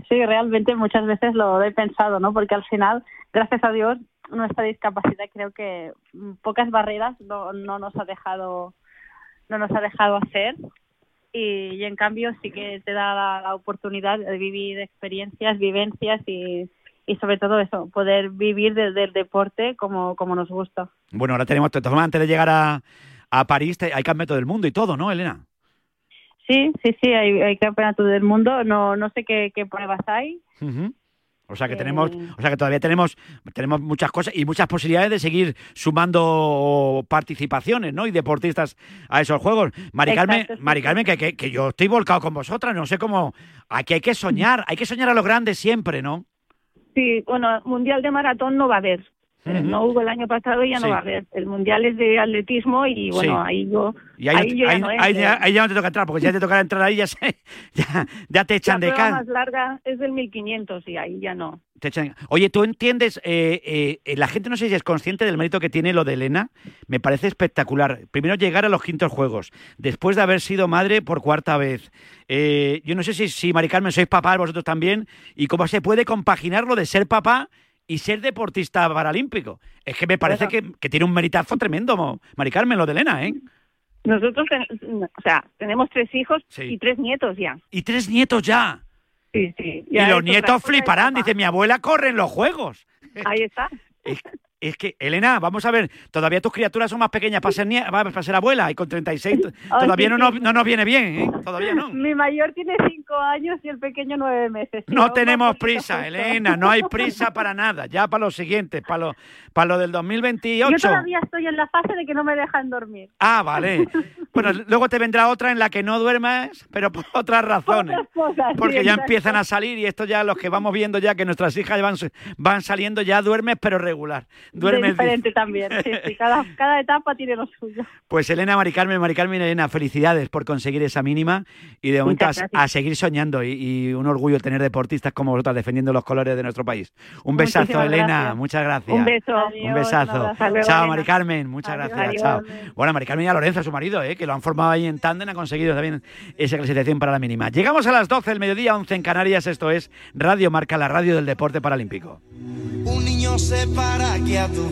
S36: Sí, realmente muchas veces lo he pensado, ¿no? Porque al final, gracias a Dios, nuestra discapacidad creo que pocas barreras no, no nos ha dejado no nos ha dejado hacer y, y en cambio sí que te da la, la, oportunidad de vivir experiencias, vivencias y, y sobre todo eso, poder vivir del, del deporte como, como nos gusta.
S18: Bueno, ahora tenemos, antes de llegar a, a París, hay campeonato del mundo y todo, ¿no, Elena?
S36: sí, sí, sí, hay, hay campeonato del mundo. No, no sé qué, qué pruebas hay.
S18: Ujú. O sea que tenemos, o sea que todavía tenemos, tenemos muchas cosas y muchas posibilidades de seguir sumando participaciones, ¿no? Y deportistas a esos juegos. Mari Carmen, Mari. Carmen, que, que- que yo estoy volcado con vosotras, no sé cómo. Aquí hay que soñar, hay que soñar a lo grande siempre, ¿no?
S36: Sí, bueno, mundial de maratón no va a haber. Eh. No hubo el año pasado y ya
S18: Sí.
S36: no va a haber. El mundial es de atletismo y bueno,
S18: Sí.
S36: ahí yo,
S18: Y ahí, no-
S36: ahí yo ya no
S18: ahí ya, ahí ya no te toca entrar, porque ya te tocará entrar ahí, ya, se- ya, ya te
S36: La
S18: echan de
S36: prueba
S18: casa.
S36: más larga es del 1500 y ahí ya no.
S18: Te echan- Oye, ¿tú entiendes? eh, eh, la gente no sé si es consciente del mérito que tiene lo de Elena. Me parece espectacular. Primero llegar a los quintos juegos, después de haber sido madre por cuarta vez. Eh, yo no sé si, si Mari Carmen sois papás, vosotros también, y cómo se puede compaginar lo de ser papá y ser deportista paralímpico. Es que me parece que, que tiene un meritazo tremendo, Mari Carmen, lo de Elena, ¿eh?
S36: Nosotros, o sea, tenemos tres hijos y tres nietos ya.
S18: Y tres nietos ya.
S36: Sí, sí.
S18: Y los nietos fliparán. Dice, mi abuela corre en los juegos.
S36: Ahí está.
S18: Es, es que, Elena, vamos a ver, todavía tus criaturas son más pequeñas para ser, nie- para ser abuela y con 36 t-
S36: Ah,
S18: todavía
S36: sí,
S18: no,
S36: sí.
S18: nos, no nos viene bien, ¿eh? Todavía no.
S36: Mi mayor tiene cinco años y el pequeño nueve meses. Sí,
S18: No tenemos prisa. Elena, no hay prisa para nada. Ya para los siguientes, para lo, para lo del 2028.
S36: Yo todavía estoy en la fase de que no me dejan dormir.
S18: Ah, vale. Bueno, luego te vendrá otra en la que no duermas, pero por otras razones.
S36: Sí,
S18: Porque ya empiezan a salir y esto ya los que vamos viendo ya que nuestras hijas van, van saliendo ya duermes pero regular.
S36: De
S18: Duermes
S36: diferente también. Sí, sí, cada, cada etapa tiene lo suyo.
S18: Pues Elena, Mari Carmen, Mari Carmen, Elena, felicidades por conseguir esa mínima y de momento a, seguir soñando y, y un orgullo tener deportistas como vosotras defendiendo los colores de nuestro país. Un besazo,
S36: Muchísimas
S18: Elena,
S36: gracias.
S18: muchas gracias.
S36: Un beso.
S18: Un
S36: Adiós,
S18: besazo.
S36: un. Hasta luego,
S18: chao,
S36: Elena.
S18: Mari Carmen, muchas
S36: Adiós,
S18: gracias.
S36: adiós.
S18: Chao. Bueno, Mari Carmen y a Lorenzo, su marido, ¿eh? que lo han formado ahí en tándem, han conseguido también esa clasificación para la mínima. Llegamos a las 12 del mediodía, 11 en Canarias, esto es Radio Marca, la radio del deporte paralímpico.
S35: Un niño se para aquí a tus.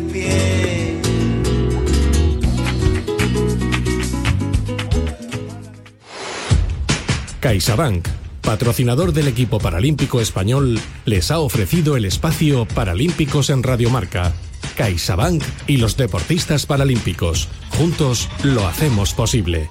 S34: CaixaBank, patrocinador del equipo paralímpico español, les ha ofrecido el espacio Paralímpicos en Radiomarca. CaixaBank y los deportistas paralímpicos. Juntos lo hacemos posible.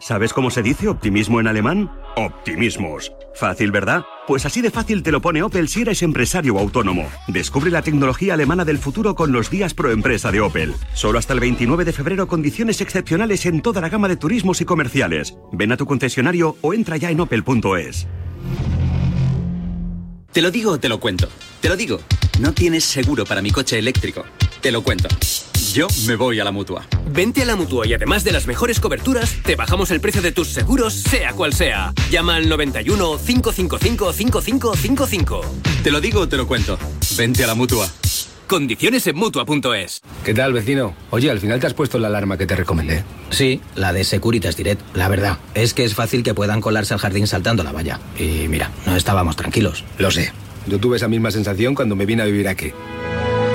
S37: ¿Sabes cómo se dice optimismo en alemán? Optimismos. Fácil, ¿verdad? Pues así de fácil te lo pone Opel si eres empresario o autónomo. Descubre la tecnología alemana del futuro con los días pro empresa de Opel. Solo hasta el 29 de febrero condiciones excepcionales en toda la gama de turismos y comerciales. Ven a tu concesionario o entra ya en opel.es.
S26: Te lo digo o te lo cuento. Te lo digo. No tienes seguro para mi coche eléctrico. Te lo cuento. Yo me voy a la mutua.
S38: Vente a la mutua y además de las mejores coberturas, te bajamos el precio de tus seguros, sea cual sea. Llama al 91 555 5555.
S26: Te lo digo o te lo cuento. Vente a la mutua.
S38: Condiciones en mutua.es.
S39: ¿Qué tal, vecino? Oye, al final te has puesto la alarma que te recomendé.
S40: Sí, la de Securitas Direct. La verdad, es que es fácil que puedan colarse al jardín saltando la valla. Y mira, no estábamos tranquilos.
S39: Lo sé. Yo tuve esa misma sensación cuando me vine a vivir aquí.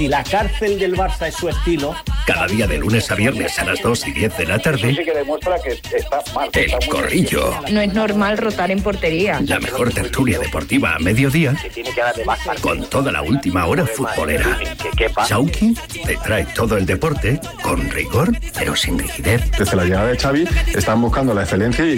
S41: Si la cárcel del Barça es su estilo.
S14: Cada día de lunes a viernes a las 2 y 10 de la tarde,
S42: que demuestra que está mal.
S14: El Corrillo.
S43: No es normal rotar en portería.
S14: La mejor tertulia deportiva a mediodía, con toda la última hora futbolera. Sauki te trae todo el deporte con rigor, pero sin rigidez.
S44: Desde la llegada de Xavi están buscando la excelencia y